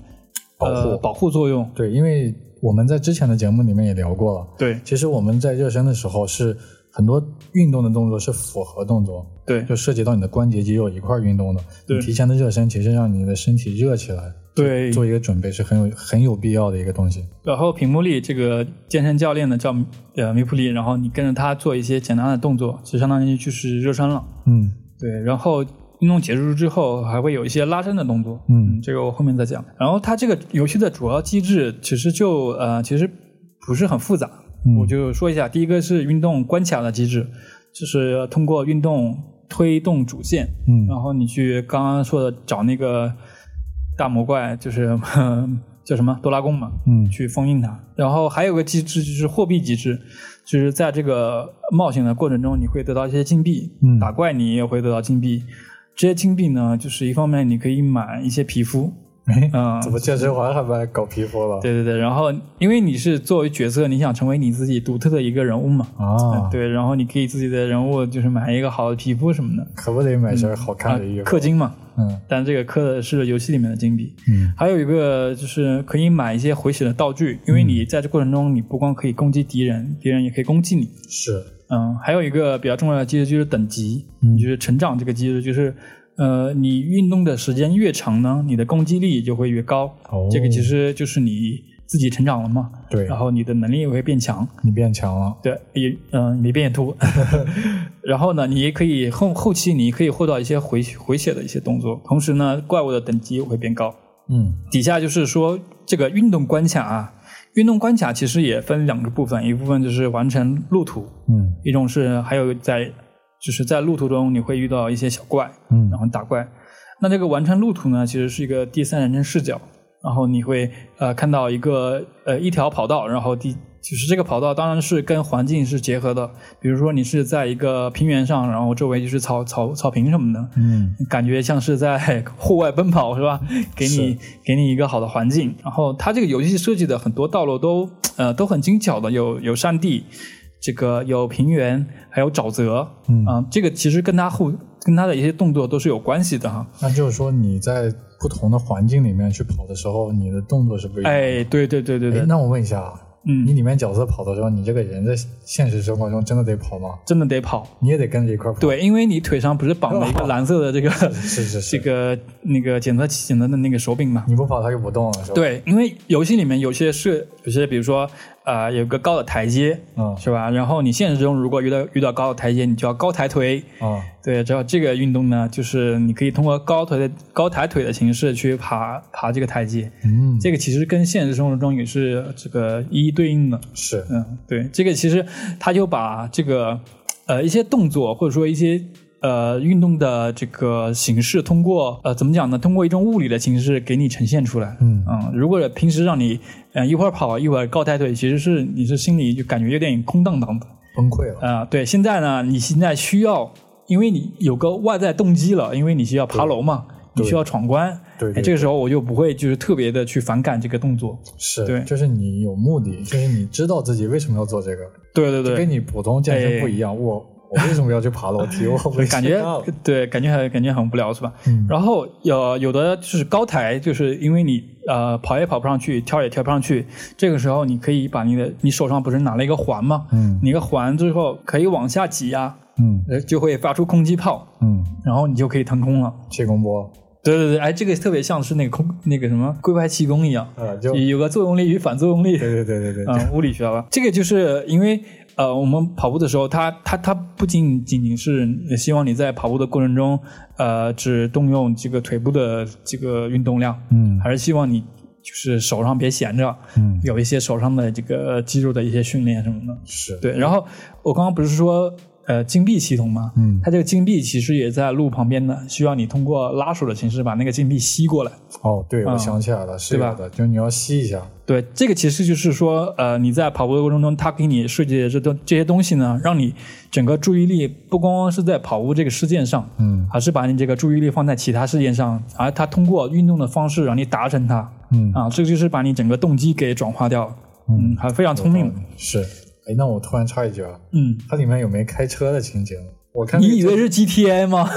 保护保护作用。对，因为我们在之前的节目里面也聊过了。对，其实我们在热身的时候，是很多运动的动作是复合动作。对，就涉及到你的关节肌肉一块运动的。对，提前的热身其实让你的身体热起来。对，做一个准备是很有很有必要的一个东西。然后屏幕里这个健身教练呢叫呃米普利，然后你跟着他做一些简单的动作，其实相当于就是热身了。嗯。对，然后运动结束之后还会有一些拉伸的动作，嗯，这个我后面再讲。然后它这个游戏的主要机制其实就呃其实不是很复杂，我就说一下。第一个是运动关卡的机制，就是通过运动推动主线，嗯，然后你去刚刚说的找那个大魔怪，就是 叫什么多拉贡嘛，嗯，去封印它。然后还有个机制就是货币机制。就是在这个冒险的过程中，你会得到一些金币，嗯，打怪你也会得到金币。这些金币呢，就是一方面你可以买一些皮肤，嗯，怎么健身环还卖搞皮肤了？对对对，然后因为你是作为角色，你想成为你自己独特的一个人物嘛？啊，对，然后你可以自己的人物就是买一个好的皮肤什么的，可不得买身好看的衣服？氪金嘛，嗯，但这个氪的是游戏里面的金币。嗯，还有一个就是可以买一些回血的道具，因为你在这过程中，你不光可以攻击敌人，敌人也可以攻击你。是，嗯，还有一个比较重要的机制就是等级，就是成长这个机制，就是。呃，你运动的时间越长呢，你的攻击力就会越高。哦，这个其实就是你自己成长了嘛。对。然后你的能力也会变强。你变强了。对，也嗯，你变秃。然后呢，你也可以后后期你可以获得一些回回血的一些动作，同时呢，怪物的等级也会变高。嗯。底下就是说这个运动关卡啊，运动关卡其实也分两个部分，一部分就是完成路途。嗯。一种是还有在。就是在路途中你会遇到一些小怪，嗯，然后打怪。那这个完成路途呢，其实是一个第三人称视角，然后你会呃看到一个呃一条跑道，然后第就是这个跑道当然是跟环境是结合的。比如说你是在一个平原上，然后周围就是草草草坪什么的，嗯，感觉像是在 户外奔跑是吧？给你给你一个好的环境。然后它这个游戏设计的很多道路都呃都很精巧的，有有山地。这个有平原，还有沼泽，嗯，这个其实跟他后跟他的一些动作都是有关系的哈。那就是说你在不同的环境里面去跑的时候，你的动作是不一样。哎，对对对对对。那我问一下啊。嗯，你里面角色跑的时候，你这个人在现实生活中真的得跑吗？真的得跑，你也得跟着一块跑。对，因为你腿上不是绑了一个蓝色的这个是是是 这个那个检测器检测的那个手柄嘛？你不跑它就不动了，是吧？对，因为游戏里面有些是有些，比如说啊，有个高的台阶，嗯，是吧？然后你现实中如果遇到遇到高的台阶，你就要高抬腿，啊。对，只要这个运动呢，就是你可以通过高腿的高抬腿的形式去爬爬这个台阶。嗯，这个其实跟现实生活中也是这个一一对应的。是，嗯，对，这个其实他就把这个呃一些动作或者说一些呃运动的这个形式，通过呃怎么讲呢？通过一种物理的形式给你呈现出来。嗯嗯，如果平时让你呃一会儿跑一会儿高抬腿，其实是你是心里就感觉有点空荡荡的，崩溃了。啊，对，现在呢，你现在需要。因为你有个外在动机了，因为你需要爬楼嘛，你需要闯关，对，这个时候我就不会就是特别的去反感这个动作，是，对，就是你有目的，就是你知道自己为什么要做这个，对对对，跟你普通健身不一样，我我为什么要去爬楼梯？我感觉对，感觉很感觉很无聊是吧？嗯，然后有有的就是高台，就是因为你呃跑也跑不上去，跳也跳不上去，这个时候你可以把你的你手上不是拿了一个环吗？嗯，你个环之后可以往下挤压。嗯，就会发出空气炮，嗯，然后你就可以腾空了。气功波，对对对，哎，这个特别像是那个空那个什么龟派气功一样，啊，就有个作用力与反作用力。对对对对对，嗯，物理学吧。这个就是因为呃，我们跑步的时候，它它它不仅仅仅是希望你在跑步的过程中，呃，只动用这个腿部的这个运动量，嗯，还是希望你就是手上别闲着，嗯，有一些手上的这个肌肉的一些训练什么的。是对。然后我刚刚不是说。呃，金币系统嘛，嗯，它这个金币其实也在路旁边的，需要你通过拉手的形式把那个金币吸过来。哦，对，我想起来了，是吧？就你要吸一下。对，这个其实就是说，呃，你在跑步的过程中，它给你设计的这东这些东西呢，让你整个注意力不光光是在跑步这个事件上，嗯，而是把你这个注意力放在其他事件上，而它通过运动的方式让你达成它，嗯，啊，这个就是把你整个动机给转化掉了，嗯，还非常聪明，是。哎，那我突然插一句啊，嗯，它里面有没开车的情节？我看你以为是 GTA 吗？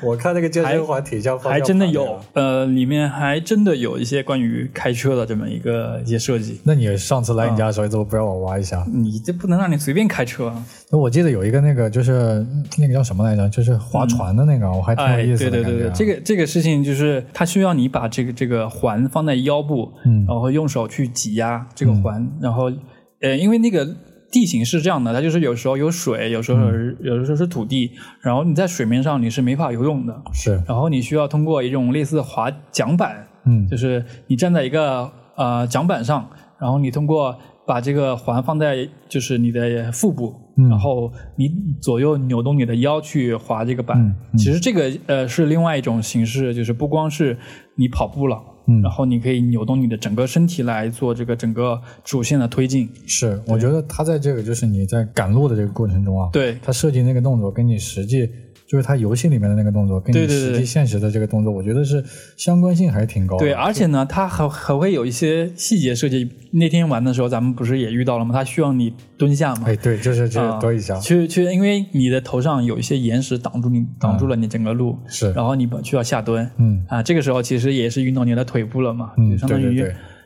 我看那个健身环挺像，还真的有，呃，里面还真的有一些关于开车的这么一个一些设计。那你上次来你家的时候，怎么不让我挖一下？你这不能让你随便开车。那我记得有一个那个就是那个叫什么来着？就是划船的那个，我还挺有意思的。对对对对，这个这个事情就是它需要你把这个这个环放在腰部，嗯，然后用手去挤压这个环，然后呃，因为那个。地形是这样的，它就是有时候有水，有时候有的时候是土地，然后你在水面上你是没法游泳的，是，然后你需要通过一种类似滑桨板，嗯，就是你站在一个呃桨板上，然后你通过把这个环放在就是你的腹部，然后你左右扭动你的腰去滑这个板，其实这个呃是另外一种形式，就是不光是你跑步了。嗯，然后你可以扭动你的整个身体来做这个整个主线的推进。是，我觉得他在这个就是你在赶路的这个过程中啊，对他设计那个动作跟你实际。就是它游戏里面的那个动作，跟你实际现实的这个动作，我觉得是相关性还是挺高的。对，而且呢，它还还会有一些细节设计。那天玩的时候，咱们不是也遇到了吗？它需要你蹲下嘛？哎，对，就是去蹲一下。去去，因为你的头上有一些岩石挡住你，挡住了你整个路。是。然后你需要下蹲。嗯。啊，这个时候其实也是运动你的腿部了嘛？嗯，相当于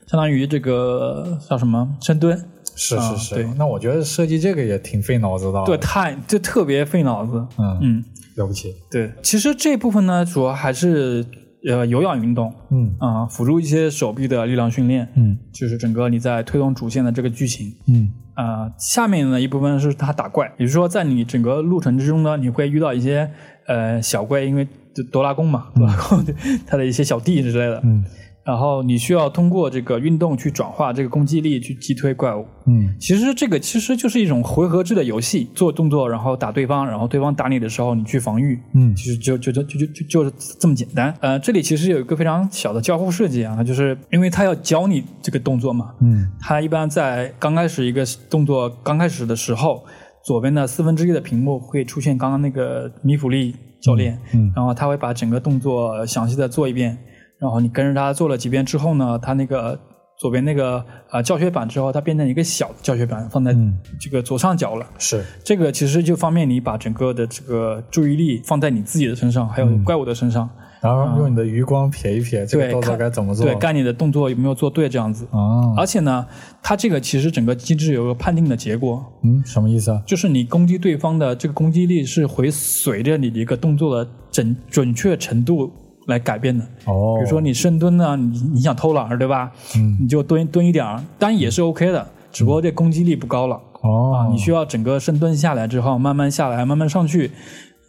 相当于这个叫什么深蹲。是是是。对那我觉得设计这个也挺费脑子的。对，太就特别费脑子。嗯嗯。了不起，对，其实这部分呢，主要还是呃有氧运动，嗯。啊，辅助一些手臂的力量训练，嗯，就是整个你在推动主线的这个剧情，嗯。啊，下面呢一部分是他打怪，比如说在你整个路程之中呢，你会遇到一些呃小怪，因为哆啦公嘛，哆啦公他的一些小弟之类的，嗯。然后你需要通过这个运动去转化这个攻击力去击退怪物。嗯，其实这个其实就是一种回合制的游戏，做动作然后打对方，然后对方打你的时候你去防御。嗯，其实就就就就就就就是这么简单。呃，这里其实有一个非常小的交互设计啊，就是因为他要教你这个动作嘛。嗯，他一般在刚开始一个动作刚开始的时候，左边的四分之一的屏幕会出现刚刚那个米普利教练，嗯，然后他会把整个动作详细的做一遍。然后你跟着他做了几遍之后呢，他那个左边那个啊教学板之后，它变成一个小的教学板，放在这个左上角了。是这个其实就方便你把整个的这个注意力放在你自己的身上，还有怪物的身上。然后用你的余光瞥一瞥，这个动作该怎么做？对，看你的动作有没有做对这样子。哦。而且呢，它这个其实整个机制有个判定的结果。嗯，什么意思啊？就是你攻击对方的这个攻击力是会随着你的一个动作的准准确程度。来改变的哦，比如说你深蹲呢，你你想偷懒对吧？嗯，你就蹲蹲一点儿，当然也是 OK 的，只不过这攻击力不高了哦。你需要整个深蹲下来之后，慢慢下来，慢慢上去，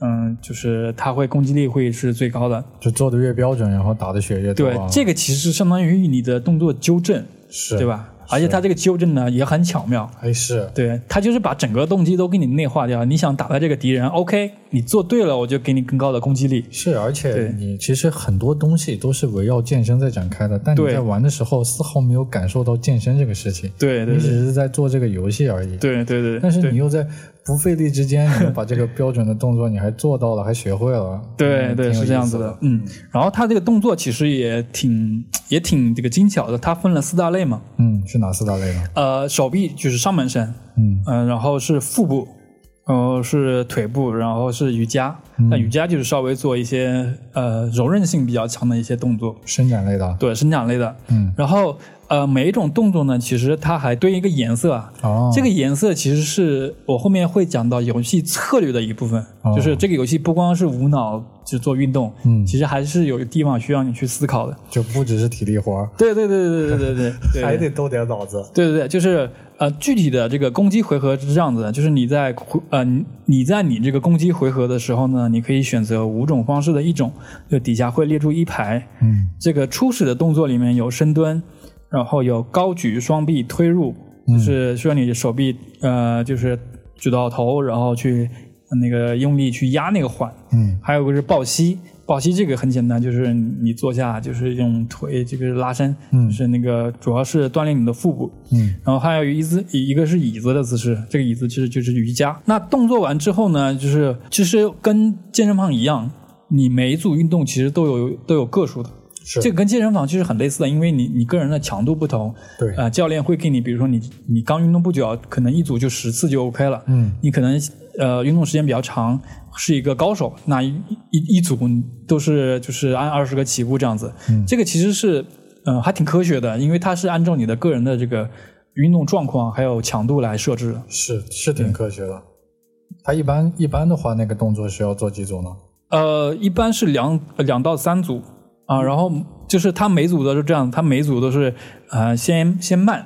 嗯，就是它会攻击力会是最高的。就做的越标准，然后打的血越多。对，这个其实相当于你的动作纠正，是对吧？而且他这个纠正呢也很巧妙，哎是，对，他就是把整个动机都给你内化掉。你想打败这个敌人，OK，你做对了，我就给你更高的攻击力。是，而且你其实很多东西都是围绕健身在展开的，但你在玩的时候丝毫没有感受到健身这个事情。对，你只是在做这个游戏而已。对对对。但是你又在。不费力之间，你把这个标准的动作你还做到了，还学会了。对对，是这样子的。嗯，然后它这个动作其实也挺也挺这个精巧的。它分了四大类嘛。嗯，是哪四大类呢？呃，手臂就是上半身。嗯嗯，然后是腹部，然后是腿部，然后是瑜伽。那瑜伽就是稍微做一些呃柔韧性比较强的一些动作，伸展类的。对，伸展类的。嗯，然后。呃，每一种动作呢，其实它还对应一个颜色啊。哦。这个颜色其实是我后面会讲到游戏策略的一部分，就是这个游戏不光是无脑就做运动，嗯，其实还是有地方需要你去思考的。就不只是体力活对对对对对对对对。还得动点脑子。对对对，就是呃，具体的这个攻击回合是这样子的，就是你在呃你在你这个攻击回合的时候呢，你可以选择五种方式的一种，就底下会列出一排。嗯。这个初始的动作里面有深蹲。然后有高举双臂推入，就是需要你的手臂呃，就是举到头，然后去那个用力去压那个环。嗯，还有个是抱膝，抱膝这个很简单，就是你坐下就是用腿这个拉伸，是那个主要是锻炼你的腹部。嗯，然后还有一姿，一个是椅子的姿势，这个椅子其实就是瑜伽。那动作完之后呢，就是其实跟健身房一样，你每一组运动其实都有都有个数的。这个跟健身房其实很类似的，因为你你个人的强度不同，对啊，教练会给你，比如说你你刚运动不久，可能一组就十次就 OK 了，嗯，你可能呃运动时间比较长，是一个高手，那一一一组都是就是按二十个起步这样子，嗯，这个其实是嗯还挺科学的，因为它是按照你的个人的这个运动状况还有强度来设置的，是是挺科学的。他一般一般的话，那个动作需要做几组呢？呃，一般是两两到三组。啊，然后就是它每组都是这样，它每组都是呃先先慢，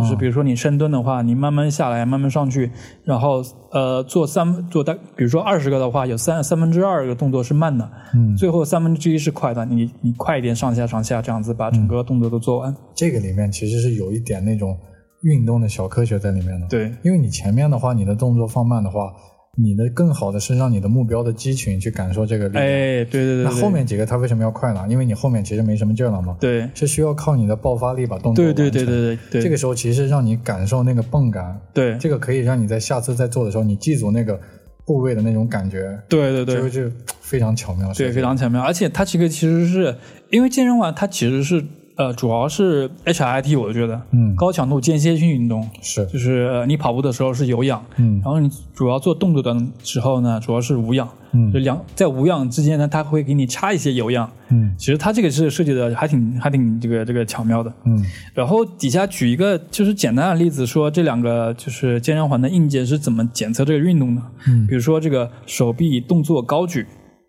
就是比如说你深蹲的话，你慢慢下来，慢慢上去，然后呃做三做大，比如说二十个的话，有三三分之二个动作是慢的，嗯，最后三分之一是快的，你你快一点上下上下这样子把整个动作都做完。这个里面其实是有一点那种运动的小科学在里面的，对，因为你前面的话，你的动作放慢的话。你的更好的是让你的目标的肌群去感受这个力量。哎，对对对。那后面几个它为什么要快呢？因为你后面其实没什么劲了嘛。对。是需要靠你的爆发力把动作完成。对对对对对。这个时候其实让你感受那个泵感。对。这个可以让你在下次再做的时候，你记住那个部位的那种感觉。对对对。就就非常巧妙。对，非常巧妙。而且它这个其实是因为健身环，它其实是。呃，主要是 HIT，我觉得，嗯，高强度间歇性运动是，就是你跑步的时候是有氧，嗯，然后你主要做动作的时候呢，主要是无氧，嗯，就两在无氧之间呢，它会给你插一些有氧，嗯，其实它这个是设计的还挺还挺这个这个巧妙的，嗯，然后底下举一个就是简单的例子，说这两个就是健身环的硬件是怎么检测这个运动的，嗯，比如说这个手臂动作高举。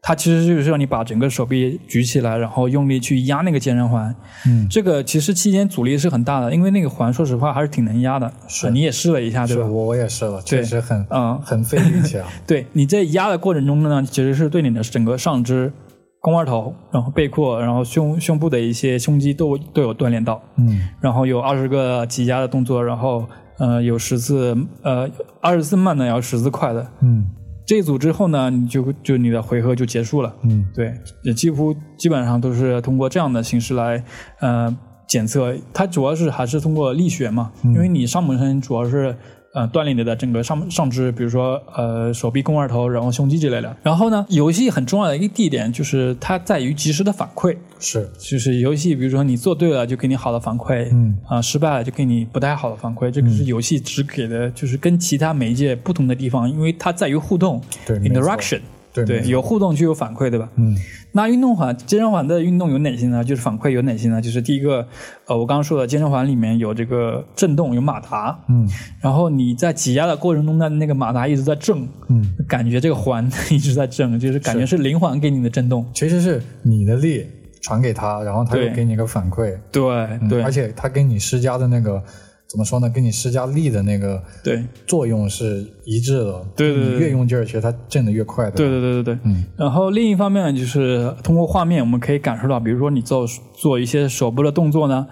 它其实就是让你把整个手臂举起来，然后用力去压那个健身环。嗯，这个其实期间阻力是很大的，因为那个环说实话还是挺能压的。是，你也试了一下，对吧？我我也试了，确实很嗯很费力气啊。对，你在压的过程中呢，其实是对你的整个上肢、肱二头，然后背阔，然后胸胸部的一些胸肌都都有锻炼到。嗯，然后有二十个挤压的动作，然后呃有十次呃二十次慢的，然后十次快的。嗯。这一组之后呢，你就就你的回合就结束了。嗯，对，也几乎基本上都是通过这样的形式来呃检测。它主要是还是通过力学嘛，因为你上半身主要是。呃，锻炼你的整个上上肢，比如说呃手臂、肱二头，然后胸肌之类的。然后呢，游戏很重要的一个地点就是它在于及时的反馈。是，就是游戏，比如说你做对了就给你好的反馈，嗯啊失败了就给你不太好的反馈。这个是游戏只给的，就是跟其他媒介不同的地方，因为它在于互动对，interaction。对，有互动就有反馈，对吧？嗯，那运动环健身环的运动有哪些呢？就是反馈有哪些呢？就是第一个，呃，我刚刚说的健身环里面有这个震动，有马达，嗯，然后你在挤压的过程中呢，那个马达一直在震，嗯，感觉这个环一直在震，就是感觉是灵环给你的震动，其实是你的力传给他，然后他又给你个反馈，对对，而且他给你施加的那个。怎么说呢？跟你施加力的那个对作用是一致的。对对对，你越用劲儿，其实它震的越快。对对对对对。嗯。然后另一方面就是通过画面，我们可以感受到，比如说你做做一些手部的动作呢，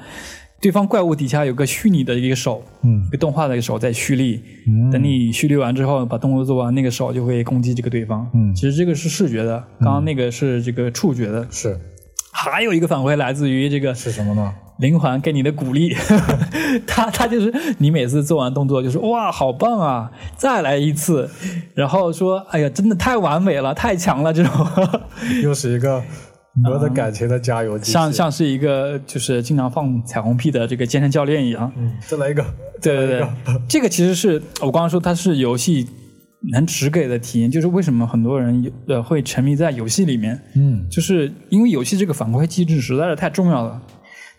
对方怪物底下有个虚拟的一个手，嗯，一个动画的一个手在蓄力。嗯。等你蓄力完之后，把动作做完，那个手就会攻击这个对方。嗯。其实这个是视觉的，刚刚那个是这个触觉的。是。还有一个反馈来自于这个是什么呢？灵环给你的鼓励，他他就是你每次做完动作就是哇好棒啊，再来一次，然后说哎呀真的太完美了，太强了这种，又是一个我的感情的加油剂，像像是一个就是经常放彩虹屁的这个健身教练一样，嗯，再来一个，对对对，这个其实是我刚刚说它是游戏。能只给的体验就是为什么很多人呃会沉迷在游戏里面，嗯，就是因为游戏这个反馈机制实在是太重要了，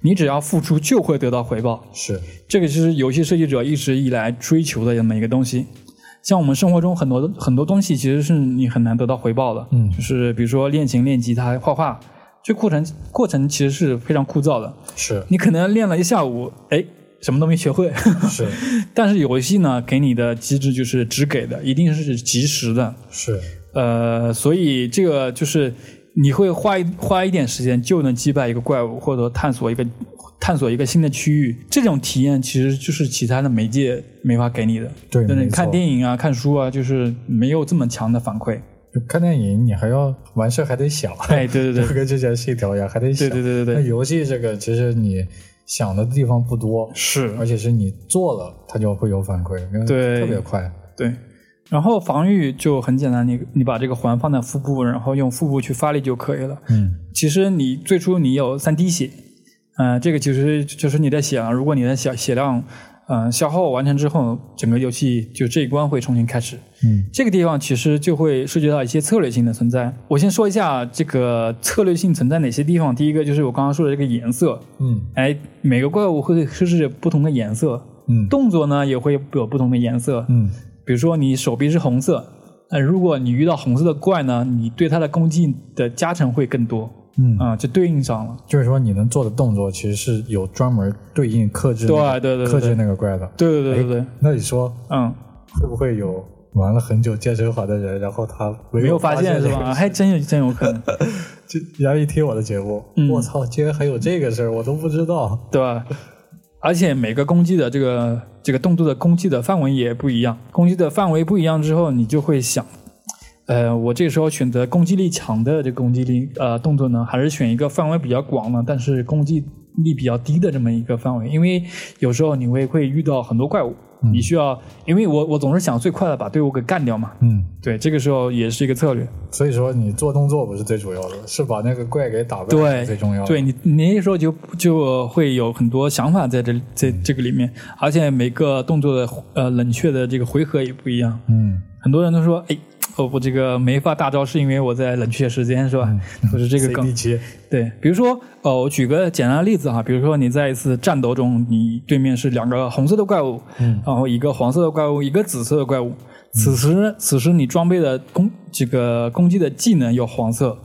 你只要付出就会得到回报，是。这个是游戏设计者一直以来追求的这么一个东西。像我们生活中很多很多东西其实是你很难得到回报的，嗯，就是比如说练琴、练吉他、画画，这过程过程其实是非常枯燥的，是。你可能练了一下午，哎。什么都没学会，是，但是游戏呢，给你的机制就是只给的，一定是及时的，是，呃，所以这个就是你会花一花一点时间就能击败一个怪物，或者探索一个探索一个新的区域，这种体验其实就是其他的媒介没法给你的。对，你看电影啊，看书啊，就是没有这么强的反馈。看电影你还要完事还得想，哎，对对对，就跟之前细条一样，还得想。对对对对对。那游戏这个其实你。想的地方不多，是，而且是你做了，它就会有反馈，对，特别快，对。然后防御就很简单，你你把这个环放在腹部，然后用腹部去发力就可以了。嗯，其实你最初你有三滴血，嗯，这个其实就是你的血量，如果你的血血量。嗯，消耗完成之后，整个游戏就这一关会重新开始。嗯，这个地方其实就会涉及到一些策略性的存在。我先说一下这个策略性存在哪些地方。第一个就是我刚刚说的这个颜色。嗯，哎，每个怪物会设置不同的颜色。嗯，动作呢也会有不同的颜色。嗯，比如说你手臂是红色，那如果你遇到红色的怪呢，你对它的攻击的加成会更多。嗯啊，就对应上了。就是说，你能做的动作其实是有专门对应克制，对对对，克制那个怪的。对对对对对。那你说，嗯，会不会有玩了很久健身环的人，然后他没有发现是吧？还真有 真有可能。就然后一听我的节目，我操，竟然还有这个事儿，我都不知道，对吧？而且每个攻击的这个这个动作的攻击的范围也不一样，攻击的范围不一样之后，你就会想，呃，我这时候选择攻击力强的这攻击力呃动作呢，还是选一个范围比较广呢，但是攻击力比较低的这么一个范围？因为有时候你会会遇到很多怪物。你需要，因为我我总是想最快的把队伍给干掉嘛。嗯，对，这个时候也是一个策略。所以说，你做动作不是最主要的，是把那个怪给打败对最重要的。对你，你那时候就就会有很多想法在这在这个里面，而且每个动作的呃冷却的这个回合也不一样。嗯，很多人都说，哎。哦，我这个没发大招是因为我在冷却时间是吧？或者这个梗对，比如说，哦，我举个简单的例子哈，比如说你在一次战斗中，你对面是两个红色的怪物，嗯，然后一个黄色的怪物，一个紫色的怪物，此时此时你装备的攻这个攻击的技能有黄色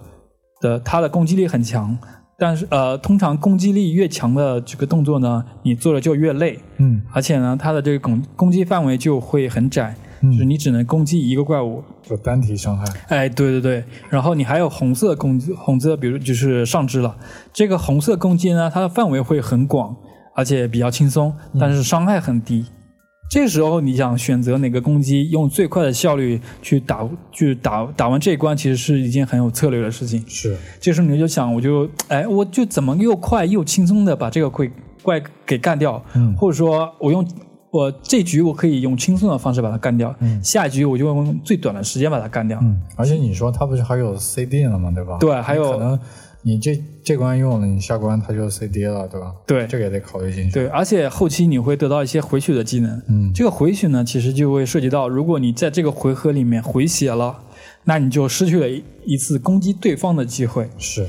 的，它的攻击力很强，但是呃，通常攻击力越强的这个动作呢，你做的就越累，嗯，而且呢，它的这个攻攻击范围就会很窄。就是你只能攻击一个怪物，就单体伤害。哎，对对对，然后你还有红色攻击，红色比如就是上肢了。这个红色攻击呢，它的范围会很广，而且比较轻松，但是伤害很低。这时候你想选择哪个攻击，用最快的效率去打，去打打完这一关，其实是一件很有策略的事情。是，这时候你就想，我就哎，我就怎么又快又轻松的把这个怪怪给干掉，嗯，或者说我用。我这局我可以用轻松的方式把它干掉，下一局我就用最短的时间把它干掉。嗯，而且你说它不是还有 CD 了吗？对吧？对，还有可能你这这关用了，你下关它就 CD 了，对吧？对，这个也得考虑进去。对，而且后期你会得到一些回血的技能。嗯，这个回血呢，其实就会涉及到，如果你在这个回合里面回血了，那你就失去了一次攻击对方的机会。是。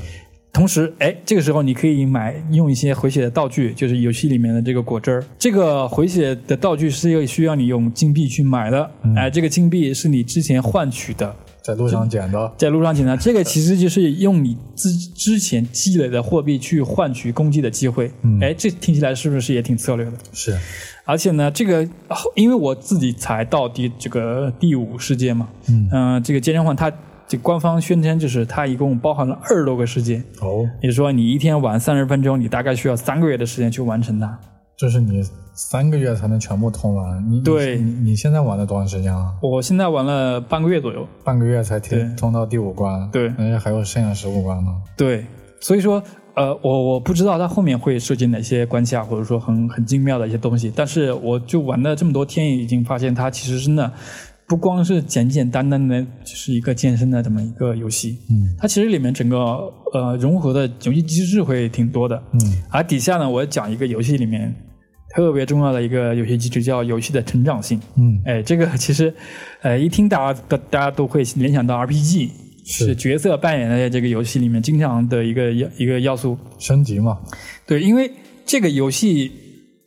同时，哎，这个时候你可以买用一些回血的道具，就是游戏里面的这个果汁儿。这个回血的道具是要需要你用金币去买的，哎，这个金币是你之前换取的，在路上捡的，在路上捡的。这个其实就是用你之之前积累的货币去换取攻击的机会。哎，这听起来是不是也挺策略的？是。而且呢，这个因为我自己才到第这个第五世界嘛，嗯，这个健身环它。这官方宣称就是它一共包含了二十多个世界哦，也就是说你一天玩三十分钟，你大概需要三个月的时间去完成它。这是你三个月才能全部通完？你对，你现在玩了多长时间啊？我现在玩了半个月左右，半个月才通通到第五关。对，人家还有剩下十五关呢。对，所以说呃，我我不知道它后面会涉及哪些关卡，或者说很很精妙的一些东西，但是我就玩了这么多天，已经发现它其实真的。不光是简简单单的就是一个健身的这么一个游戏，嗯，它其实里面整个呃融合的游戏机制会挺多的，嗯，而底下呢，我讲一个游戏里面特别重要的一个游戏机制，叫游戏的成长性，嗯，哎，这个其实呃一听大家大家都会联想到 RPG，是角色扮演的这个游戏里面经常的一个要一个要素，升级嘛，对，因为这个游戏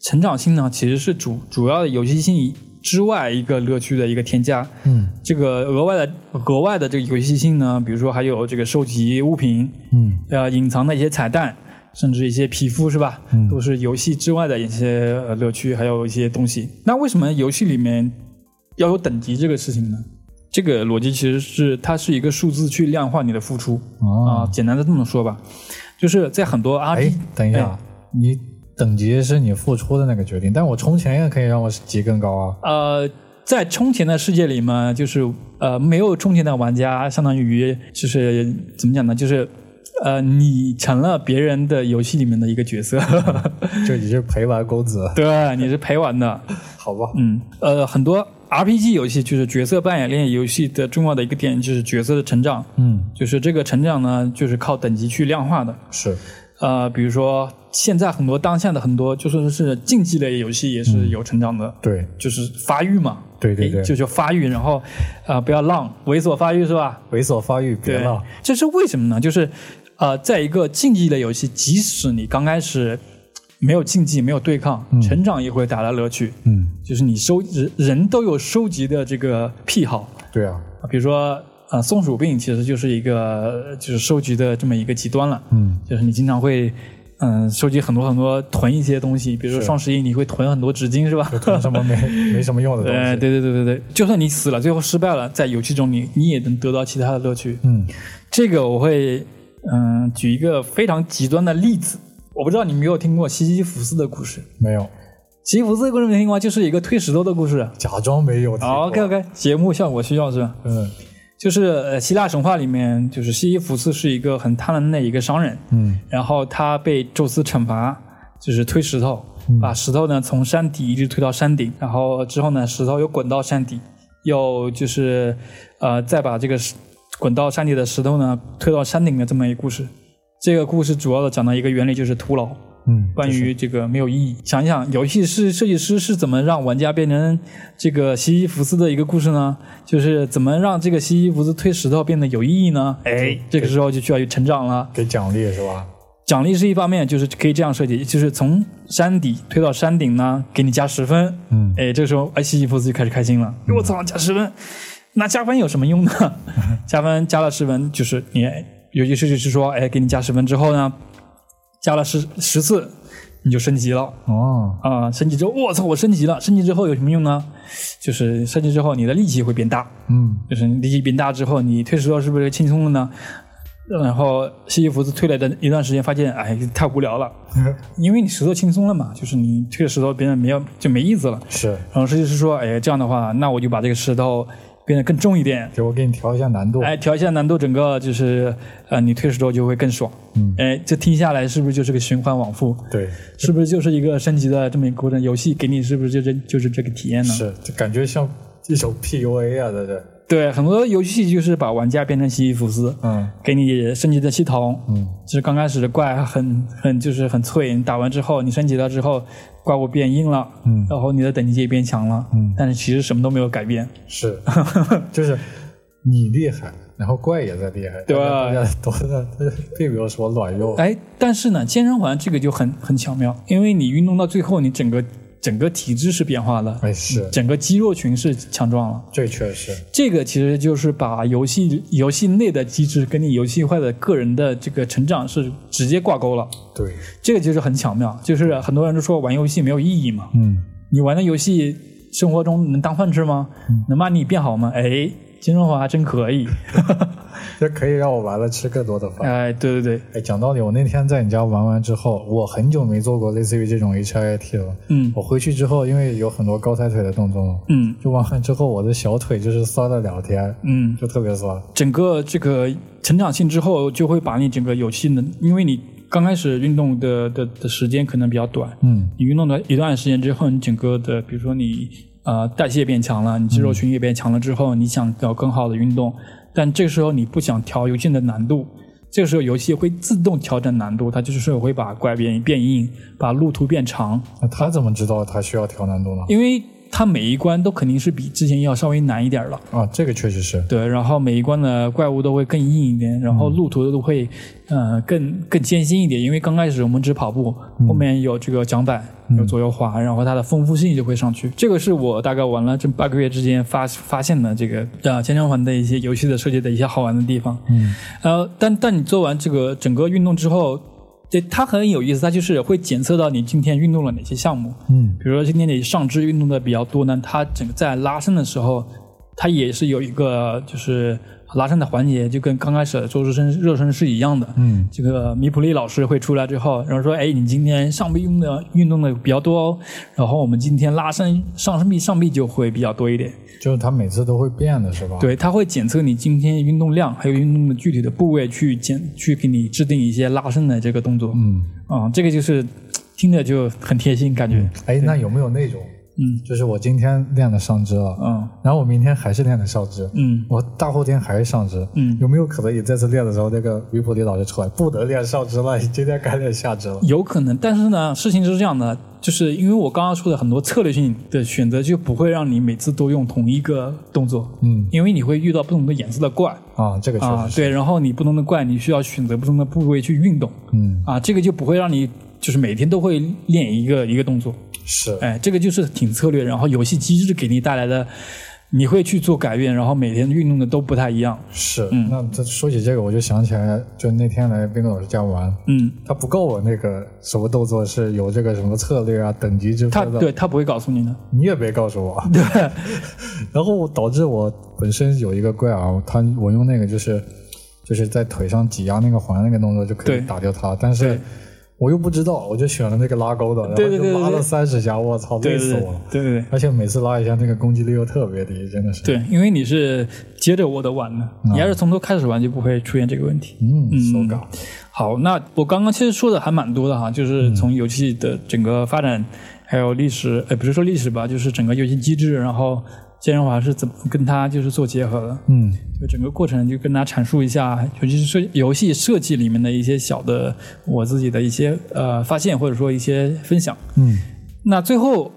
成长性呢，其实是主主要的游戏性。之外一个乐趣的一个添加，嗯，这个额外的额外的这个游戏性呢，比如说还有这个收集物品，嗯，呃，隐藏的一些彩蛋，甚至一些皮肤是吧？嗯，都是游戏之外的一些乐趣，还有一些东西。那为什么游戏里面要有等级这个事情呢？这个逻辑其实是它是一个数字去量化你的付出啊，简单的这么说吧，就是在很多 RPG，等一下，你。等级是你付出的那个决定，但我充钱也可以让我级更高啊。呃，在充钱的世界里嘛，就是呃，没有充钱的玩家，相当于就是怎么讲呢？就是呃，你成了别人的游戏里面的一个角色，就你是陪玩公子。对，你是陪玩的，好吧？嗯，呃，很多 RPG 游戏就是角色扮演类游戏的重要的一个点就是角色的成长。嗯，就是这个成长呢，就是靠等级去量化的。是。呃，比如说现在很多当下的很多就说是竞技类游戏也是有成长的，对，就是发育嘛，对对对，就叫发育，然后啊不要浪，猥琐发育是吧？猥琐发育别浪，这是为什么呢？就是呃，在一个竞技类游戏，即使你刚开始没有竞技，没有对抗，成长也会带来乐趣。嗯，就是你收人人都有收集的这个癖好，对啊，比如说。啊，松鼠病其实就是一个就是收集的这么一个极端了。嗯，就是你经常会嗯收集很多很多囤一些东西，比如说双十一你会囤很多纸巾是吧？囤什么没 没什么用的东西。对对对对对，就算你死了，最后失败了，在游戏中你你也能得到其他的乐趣。嗯，这个我会嗯举一个非常极端的例子我不知道你没有听过西西弗斯的故事？没有。西西弗斯的故事没听过，就是一个推石头的故事。假装没有。OK OK，节目效果需要是吧？嗯。就是呃，希腊神话里面，就是西西弗斯是一个很贪婪的一个商人。嗯。然后他被宙斯惩罚，就是推石头，把石头呢从山底一直推到山顶，然后之后呢，石头又滚到山底，又就是呃，再把这个滚到山底的石头呢推到山顶的这么一个故事。这个故事主要的讲的一个原理就是徒劳。嗯，关于这个没有意义。想一想，游戏是设计师是怎么让玩家变成这个西西弗斯的一个故事呢？就是怎么让这个西西弗斯推石头变得有意义呢？哎，这个时候就需要有成长了。给奖励是吧？奖励是一方面，就是可以这样设计，就是从山底推到山顶呢，给你加十分。嗯，哎，这个时候哎，西西弗斯就开始开心了。我操，加十分！那加分有什么用呢？加分加了十分，就是你游戏设计师说，哎，给你加十分之后呢？加了十十次，你就升级了哦啊！升级之后，我操，我升级了！升级之后有什么用呢？就是升级之后，你的力气会变大。嗯，就是力气变大之后，你推石头是不是轻松了呢？然后西西弗斯推了的一段时间，发现哎太无聊了，因为你石头轻松了嘛，就是你推的石头别人没有就没意思了。是，然后设计师说，哎这样的话，那我就把这个石头。变得更重一点，就我给你调一下难度。哎，调一下难度，整个就是呃，你退出之后就会更爽。嗯，哎，这听下来是不是就是个循环往复？对，是不是就是一个升级的这么一个过程？游戏给你是不是就是就是这个体验呢？是，就感觉像一首 PUA 啊，在这。对，很多游戏就是把玩家变成西西弗斯，嗯，给你升级的系统，嗯，就是刚开始的怪很很就是很脆，你打完之后你升级了之后怪物变硬了，嗯，然后你的等级也变强了，嗯，但是其实什么都没有改变，是，就是你厉害，然后怪也在厉害，对吧？都在，并没有什么卵用。哎，但是呢，健身环这个就很很巧妙，因为你运动到最后，你整个。整个体质是变化的，哎是，整个肌肉群是强壮了，这确实，这个其实就是把游戏游戏内的机制跟你游戏外的个人的这个成长是直接挂钩了。对，这个就是很巧妙，就是很多人都说玩游戏没有意义嘛，嗯，你玩的游戏生活中能当饭吃吗？能把你变好吗？哎。金融环还真可以，这可以让我玩了吃更多的饭。哎，对对对，哎，讲道理，我那天在你家玩完之后，我很久没做过类似于这种 H I T 了。嗯，我回去之后，因为有很多高抬腿的动作嘛，嗯，就玩完之后，我的小腿就是酸了两天，嗯，就特别酸。整个这个成长性之后，就会把你整个游戏能，因为你刚开始运动的的的时间可能比较短，嗯，你运动了一段时间之后，你整个的，比如说你。呃，代谢变强了，你肌肉群也变强了之后，你想要更好的运动，但这个时候你不想调游戏的难度，这个时候游戏会自动调整难度，它就是会把怪变变硬，把路途变长。那他怎么知道他需要调难度呢？因为它每一关都肯定是比之前要稍微难一点了。啊，这个确实是。对，然后每一关的怪物都会更硬一点，然后路途都会呃更更艰辛一点，因为刚开始我们只跑步，后面有这个桨板。有左右滑，然后它的丰富性就会上去。这个是我大概玩了这八个月之间发发现的这个呃健身环的一些游戏的设计的一些好玩的地方。嗯，呃，但但你做完这个整个运动之后，对它很有意思，它就是会检测到你今天运动了哪些项目。嗯，比如说今天你上肢运动的比较多呢，它整个在拉伸的时候，它也是有一个就是。拉伸的环节就跟刚开始做热身热身是一样的。嗯，这个米普利老师会出来之后，然后说：“哎，你今天上臂用的运动的比较多哦，然后我们今天拉伸上身臂上臂就会比较多一点。”就是他每次都会变的是吧？对，他会检测你今天运动量，还有运动的具体的部位，去检去给你制定一些拉伸的这个动作。嗯，啊，这个就是听着就很贴心，感觉。哎，那有没有那种？嗯，就是我今天练了上肢了，嗯，然后我明天还是练的上肢，嗯，我大后天还是上肢，嗯，有没有可能你这次练的时候，那个维普利老师出来不能练上肢了，你今天该练下肢了？有可能，但是呢，事情是这样的，就是因为我刚刚说的很多策略性的选择，就不会让你每次都用同一个动作，嗯，因为你会遇到不同的颜色的怪。啊，这个确实对，然后你不同的怪，你需要选择不同的部位去运动，嗯，啊，这个就不会让你就是每天都会练一个一个动作。是，哎，这个就是挺策略，然后游戏机制给你带来的，你会去做改变，然后每天运动的都不太一样。是，嗯，那这说起这个，我就想起来，就那天来冰老师家玩，嗯，他不告我那个什么动作是有这个什么策略啊，等级之分的，他对他不会告诉你的，你也别告诉我，对，然后导致我本身有一个怪啊，他我用那个就是就是在腿上挤压那个环那个动作就可以打掉他，但是。我又不知道，我就选了那个拉钩的，然后就拉了三十下，我操，累死我了。对对对，而且每次拉一下，那个攻击力又特别低，真的是。对，因为你是接着我的玩的，你要是从头开始玩，就不会出现这个问题。嗯，手感。好，那我刚刚其实说的还蛮多的哈，就是从游戏的整个发展，还有历史，哎，不是说历史吧，就是整个游戏机制，然后。健身环是怎么跟它就是做结合的？嗯，就整个过程就跟大家阐述一下，尤其是设游戏设计里面的一些小的我自己的一些呃发现，或者说一些分享。嗯，那最后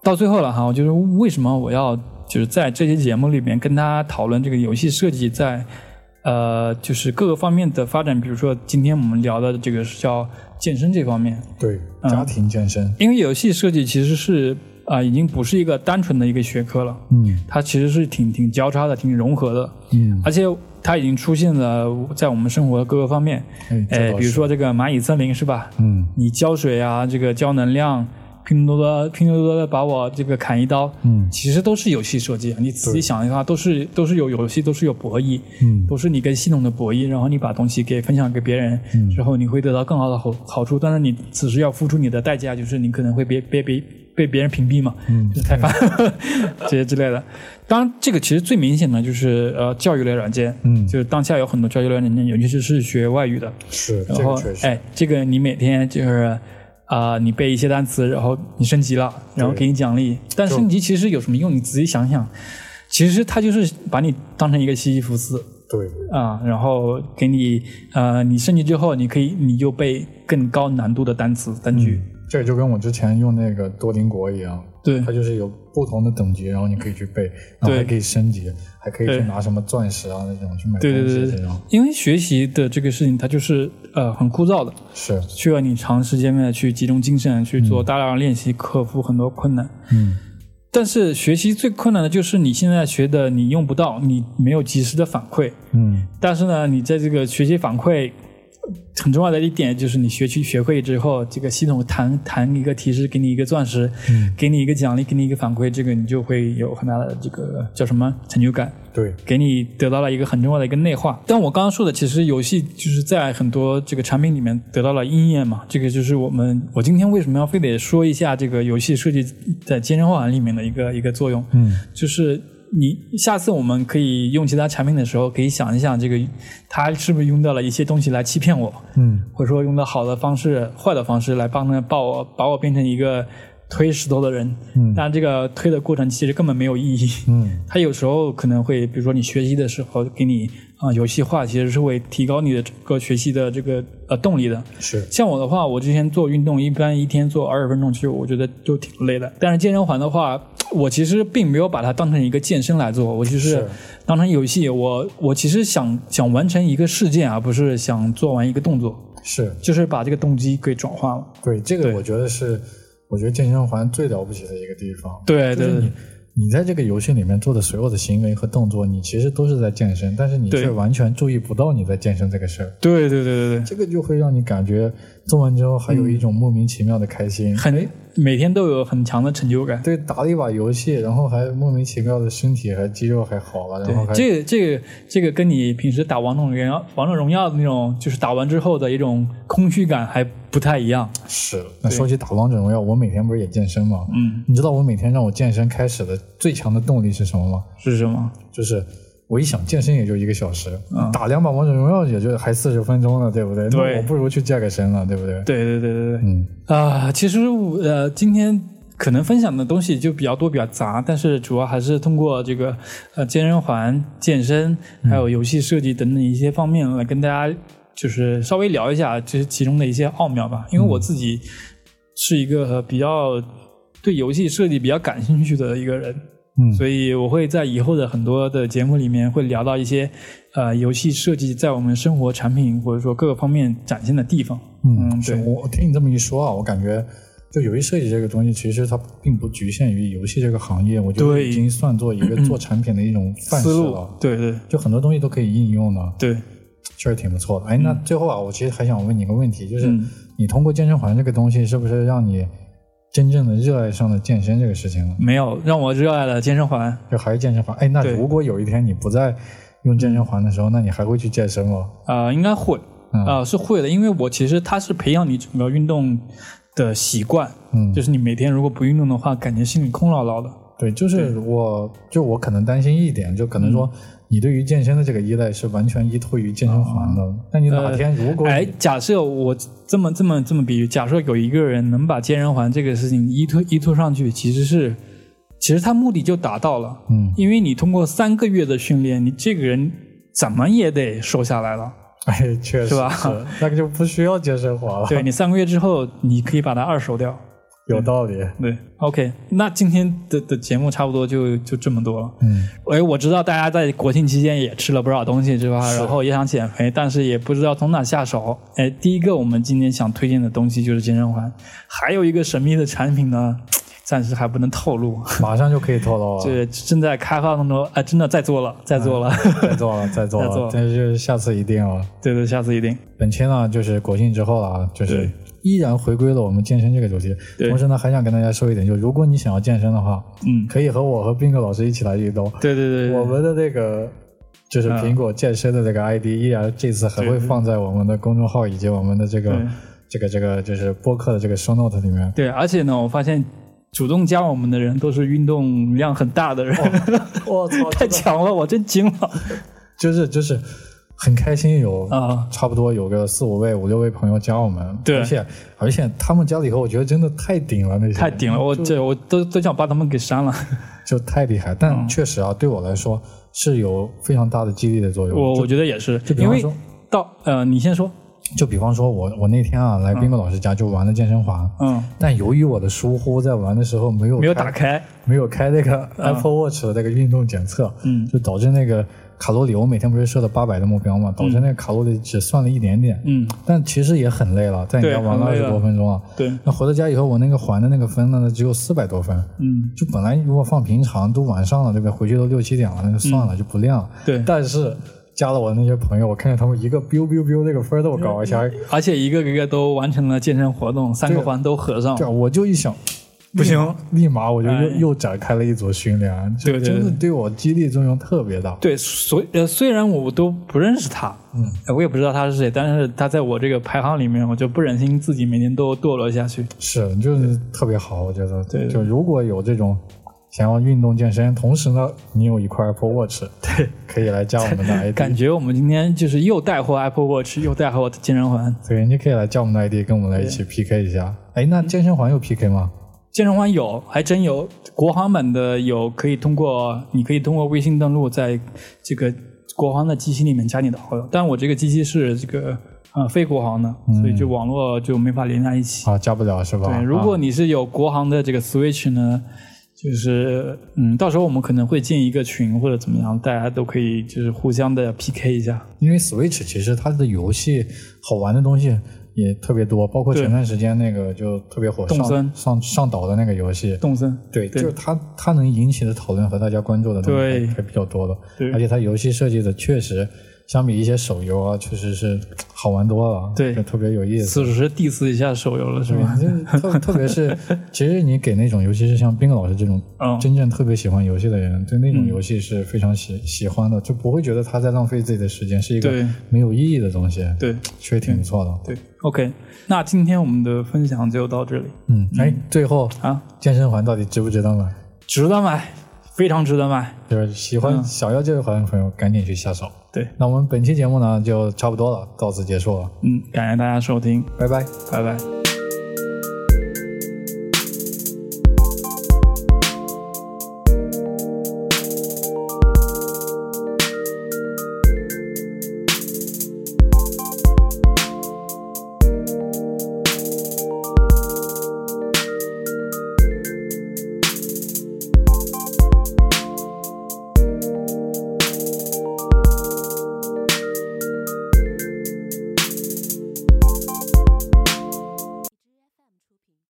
到最后了哈，就是为什么我要就是在这期节目里面跟大家讨论这个游戏设计在呃就是各个方面的发展，比如说今天我们聊的这个叫健身这方面，对，家庭健身，因为游戏设计其实是。啊，已经不是一个单纯的一个学科了。嗯，它其实是挺挺交叉的，挺融合的。嗯，而且它已经出现了在我们生活的各个方面。哎，比如说这个蚂蚁森林是吧？嗯，你浇水啊，这个浇能量，拼多多拼多多的把我这个砍一刀。嗯，其实都是游戏设计。你仔细想一下，都是都是有游戏，都是有博弈。嗯，都是你跟系统的博弈，然后你把东西给分享给别人之后，你会得到更好的好好处。但是你此时要付出你的代价，就是你可能会别别别。被别人屏蔽嘛，嗯，开发 这些之类的。当然，这个其实最明显的就是呃，教育类软件，嗯，就是当下有很多教育类软件，尤其是是学外语的，是，然后哎，这个你每天就是啊，你背一些单词，然后你升级了，然后给你奖励。但升级其实有什么用？你仔细想想，其实它就是把你当成一个西西弗斯，对，啊，然后给你呃，你升级之后，你可以你就背更高难度的单词单句。这就跟我之前用那个多邻国一样，对，它就是有不同的等级，然后你可以去背，然后还可以升级，还可以去拿什么钻石啊那种去买东西这种。因为学习的这个事情，它就是呃很枯燥的，是需要你长时间的去集中精神去做大量练习，克服很多困难。嗯，但是学习最困难的就是你现在学的你用不到，你没有及时的反馈。嗯，但是呢，你在这个学习反馈。很重要的一点就是，你学去学会之后，这个系统弹弹一个提示，给你一个钻石，给你一个奖励，给你一个反馈，这个你就会有很大的这个叫什么成就感。对，给你得到了一个很重要的一个内化。但我刚刚说的，其实游戏就是在很多这个产品里面得到了应验嘛。这个就是我们我今天为什么要非得说一下这个游戏设计在健身环里面的一个一个作用。嗯，就是。你下次我们可以用其他产品的时候，可以想一想，这个他是不是用到了一些东西来欺骗我？嗯，或者说用到好的方式、坏的方式来帮他把我把我变成一个推石头的人？嗯，但这个推的过程其实根本没有意义。嗯，他有时候可能会，比如说你学习的时候给你啊游戏化，其实是会提高你的整个学习的这个呃动力的。是，像我的话，我之前做运动，一般一天做二十分钟，其实我觉得就挺累的。但是健身环的话。我其实并没有把它当成一个健身来做，我就是当成游戏。我我其实想想完成一个事件，而不是想做完一个动作。是，就是把这个动机给转化了。对，这个我觉得是，我觉得健身环最了不起的一个地方。对对对。你在这个游戏里面做的所有的行为和动作，你其实都是在健身，但是你却完全注意不到你在健身这个事儿。对对对对对，这个就会让你感觉做完之后还有一种莫名其妙的开心，很每天都有很强的成就感。对，打了一把游戏，然后还莫名其妙的身体和肌肉还好了，然后还这个这个这个跟你平时打王者荣耀王者荣耀的那种，就是打完之后的一种空虚感还。不太一样，是。那说起打王者荣耀，我每天不是也健身吗？嗯，你知道我每天让我健身开始的最强的动力是什么吗？是什么？就是我一想健身也就一个小时，打两把王者荣耀也就还四十分钟呢，对不对？对，我不如去健个身了，对不对？对对对对对。嗯啊，其实呃，今天可能分享的东西就比较多，比较杂，但是主要还是通过这个呃健身环、健身，还有游戏设计等等一些方面来跟大家。就是稍微聊一下这其中的一些奥妙吧，因为我自己是一个比较对游戏设计比较感兴趣的一个人，嗯，所以我会在以后的很多的节目里面会聊到一些呃游戏设计在我们生活产品或者说各个方面展现的地方。嗯，对我听你这么一说啊，我感觉就游戏设计这个东西其实它并不局限于游戏这个行业，我觉得已经算作一个做产品的一种范式了。对对，就很多东西都可以应用的。对。确实挺不错的。哎，那最后啊，我其实还想问你一个问题，就是你通过健身环这个东西，是不是让你真正的热爱上了健身这个事情了？没有，让我热爱了健身环，就还是健身环。哎，那如果有一天你不再用健身环的时候，那你还会去健身吗？啊，应该会。啊，是会的，因为我其实它是培养你整个运动的习惯，嗯，就是你每天如果不运动的话，感觉心里空落落的。对，就是我就我可能担心一点，就可能说你对于健身的这个依赖是完全依托于健身环的。那你哪天如果哎，假设我这么这么这么比喻，假设有一个人能把健身环这个事情依托依托上去，其实是。其实他目的就达到了，嗯，因为你通过三个月的训练，你这个人怎么也得瘦下来了，哎，确实是吧？那个就不需要健身环了。对你三个月之后，你可以把它二手掉，有道理。对，OK，那今天的的节目差不多就就这么多了。嗯，哎，我知道大家在国庆期间也吃了不少东西，是吧？然后也想减肥，但是也不知道从哪下手。哎，第一个我们今天想推荐的东西就是健身环，还有一个神秘的产品呢。暂时还不能透露，马上就可以透露了。对，正在开发当中，哎，真的在做了，在做了，在做了，在做了，但是下次一定哦。对对，下次一定。本期呢，就是国庆之后了啊，就是依然回归了我们健身这个主题。同时呢，还想跟大家说一点，就如果你想要健身的话，嗯，可以和我和斌哥老师一起来运动。对对对，我们的这个就是苹果健身的这个 ID，依然这次还会放在我们的公众号以及我们的这个这个这个就是播客的这个 show note 里面。对，而且呢，我发现。主动加我们的人都是运动量很大的人，我操，太强了，我真惊了。就是就是很开心，有啊，差不多有个四五位、五六位朋友加我们，对，而且而且他们加了以后，我觉得真的太顶了，那些太顶了，我这我都都想把他们给删了，就太厉害。但确实啊，对我来说是有非常大的激励的作用。我我觉得也是，就比方说到呃，你先说。就比方说，我我那天啊来斌哥老师家就玩了健身环，嗯，但由于我的疏忽，在玩的时候没有没有打开，没有开那个 Apple Watch 的那个运动检测，嗯，就导致那个卡路里，我每天不是设了八百的目标嘛，导致那个卡路里只算了一点点，嗯，但其实也很累了，在你家玩了二十多分钟啊，对，那回到家以后，我那个环的那个分呢，只有四百多分，嗯，就本来如果放平常都晚上了，对吧？回去都六七点了，那就算了，就不练了，对，但是。加了我的那些朋友，我看见他们一个 biu biu biu 那个分都高，而且而且一个一个都完成了健身活动，三个环都合上。对，我就一想，不行，立马我就又又展开了一组训练，对，真的对我激励作用特别大。对，所呃虽然我都不认识他，嗯，我也不知道他是谁，但是他在我这个排行里面，我就不忍心自己每天都堕落下去。是，就是特别好，我觉得。对，就如果有这种。想要运动健身，同时呢，你有一块 Apple Watch，对，可以来加我们的 ID。感觉我们今天就是又带货 Apple Watch，又带货健身环。对，你可以来加我们的 ID，跟我们来一起 PK 一下。哎，那健身环有 PK 吗？健身环有，还真有。国行版的有，可以通过，你可以通过微信登录，在这个国行的机器里面加你的好友。但我这个机器是这个呃非国行的，所以就网络就没法连在一起。啊，加不了是吧？对，如果你是有国行的这个 Switch 呢？就是嗯，到时候我们可能会建一个群或者怎么样，大家都可以就是互相的 PK 一下。因为 Switch 其实它的游戏好玩的东西也特别多，包括前段时间那个就特别火上上上岛的那个游戏。动森，对，就是它它能引起的讨论和大家关注的东西还比较多的，而且它游戏设计的确实。相比一些手游啊，确实是好玩多了，对，特别有意思。此时 diss 一下手游了，是吧？特 特别是，其实你给那种，尤其是像斌哥老师这种真正特别喜欢游戏的人，对那种游戏是非常喜喜欢的，就不会觉得他在浪费自己的时间，是一个没有意义的东西。对，确实挺不错的。对，OK，那今天我们的分享就到这里。嗯，哎，最后啊，健身环到底值不值得买？值得买。非常值得买，就是喜欢小妖精的朋友，赶紧去下手。对，那我们本期节目呢，就差不多了，到此结束了。嗯，感谢大家收听，拜拜，拜拜。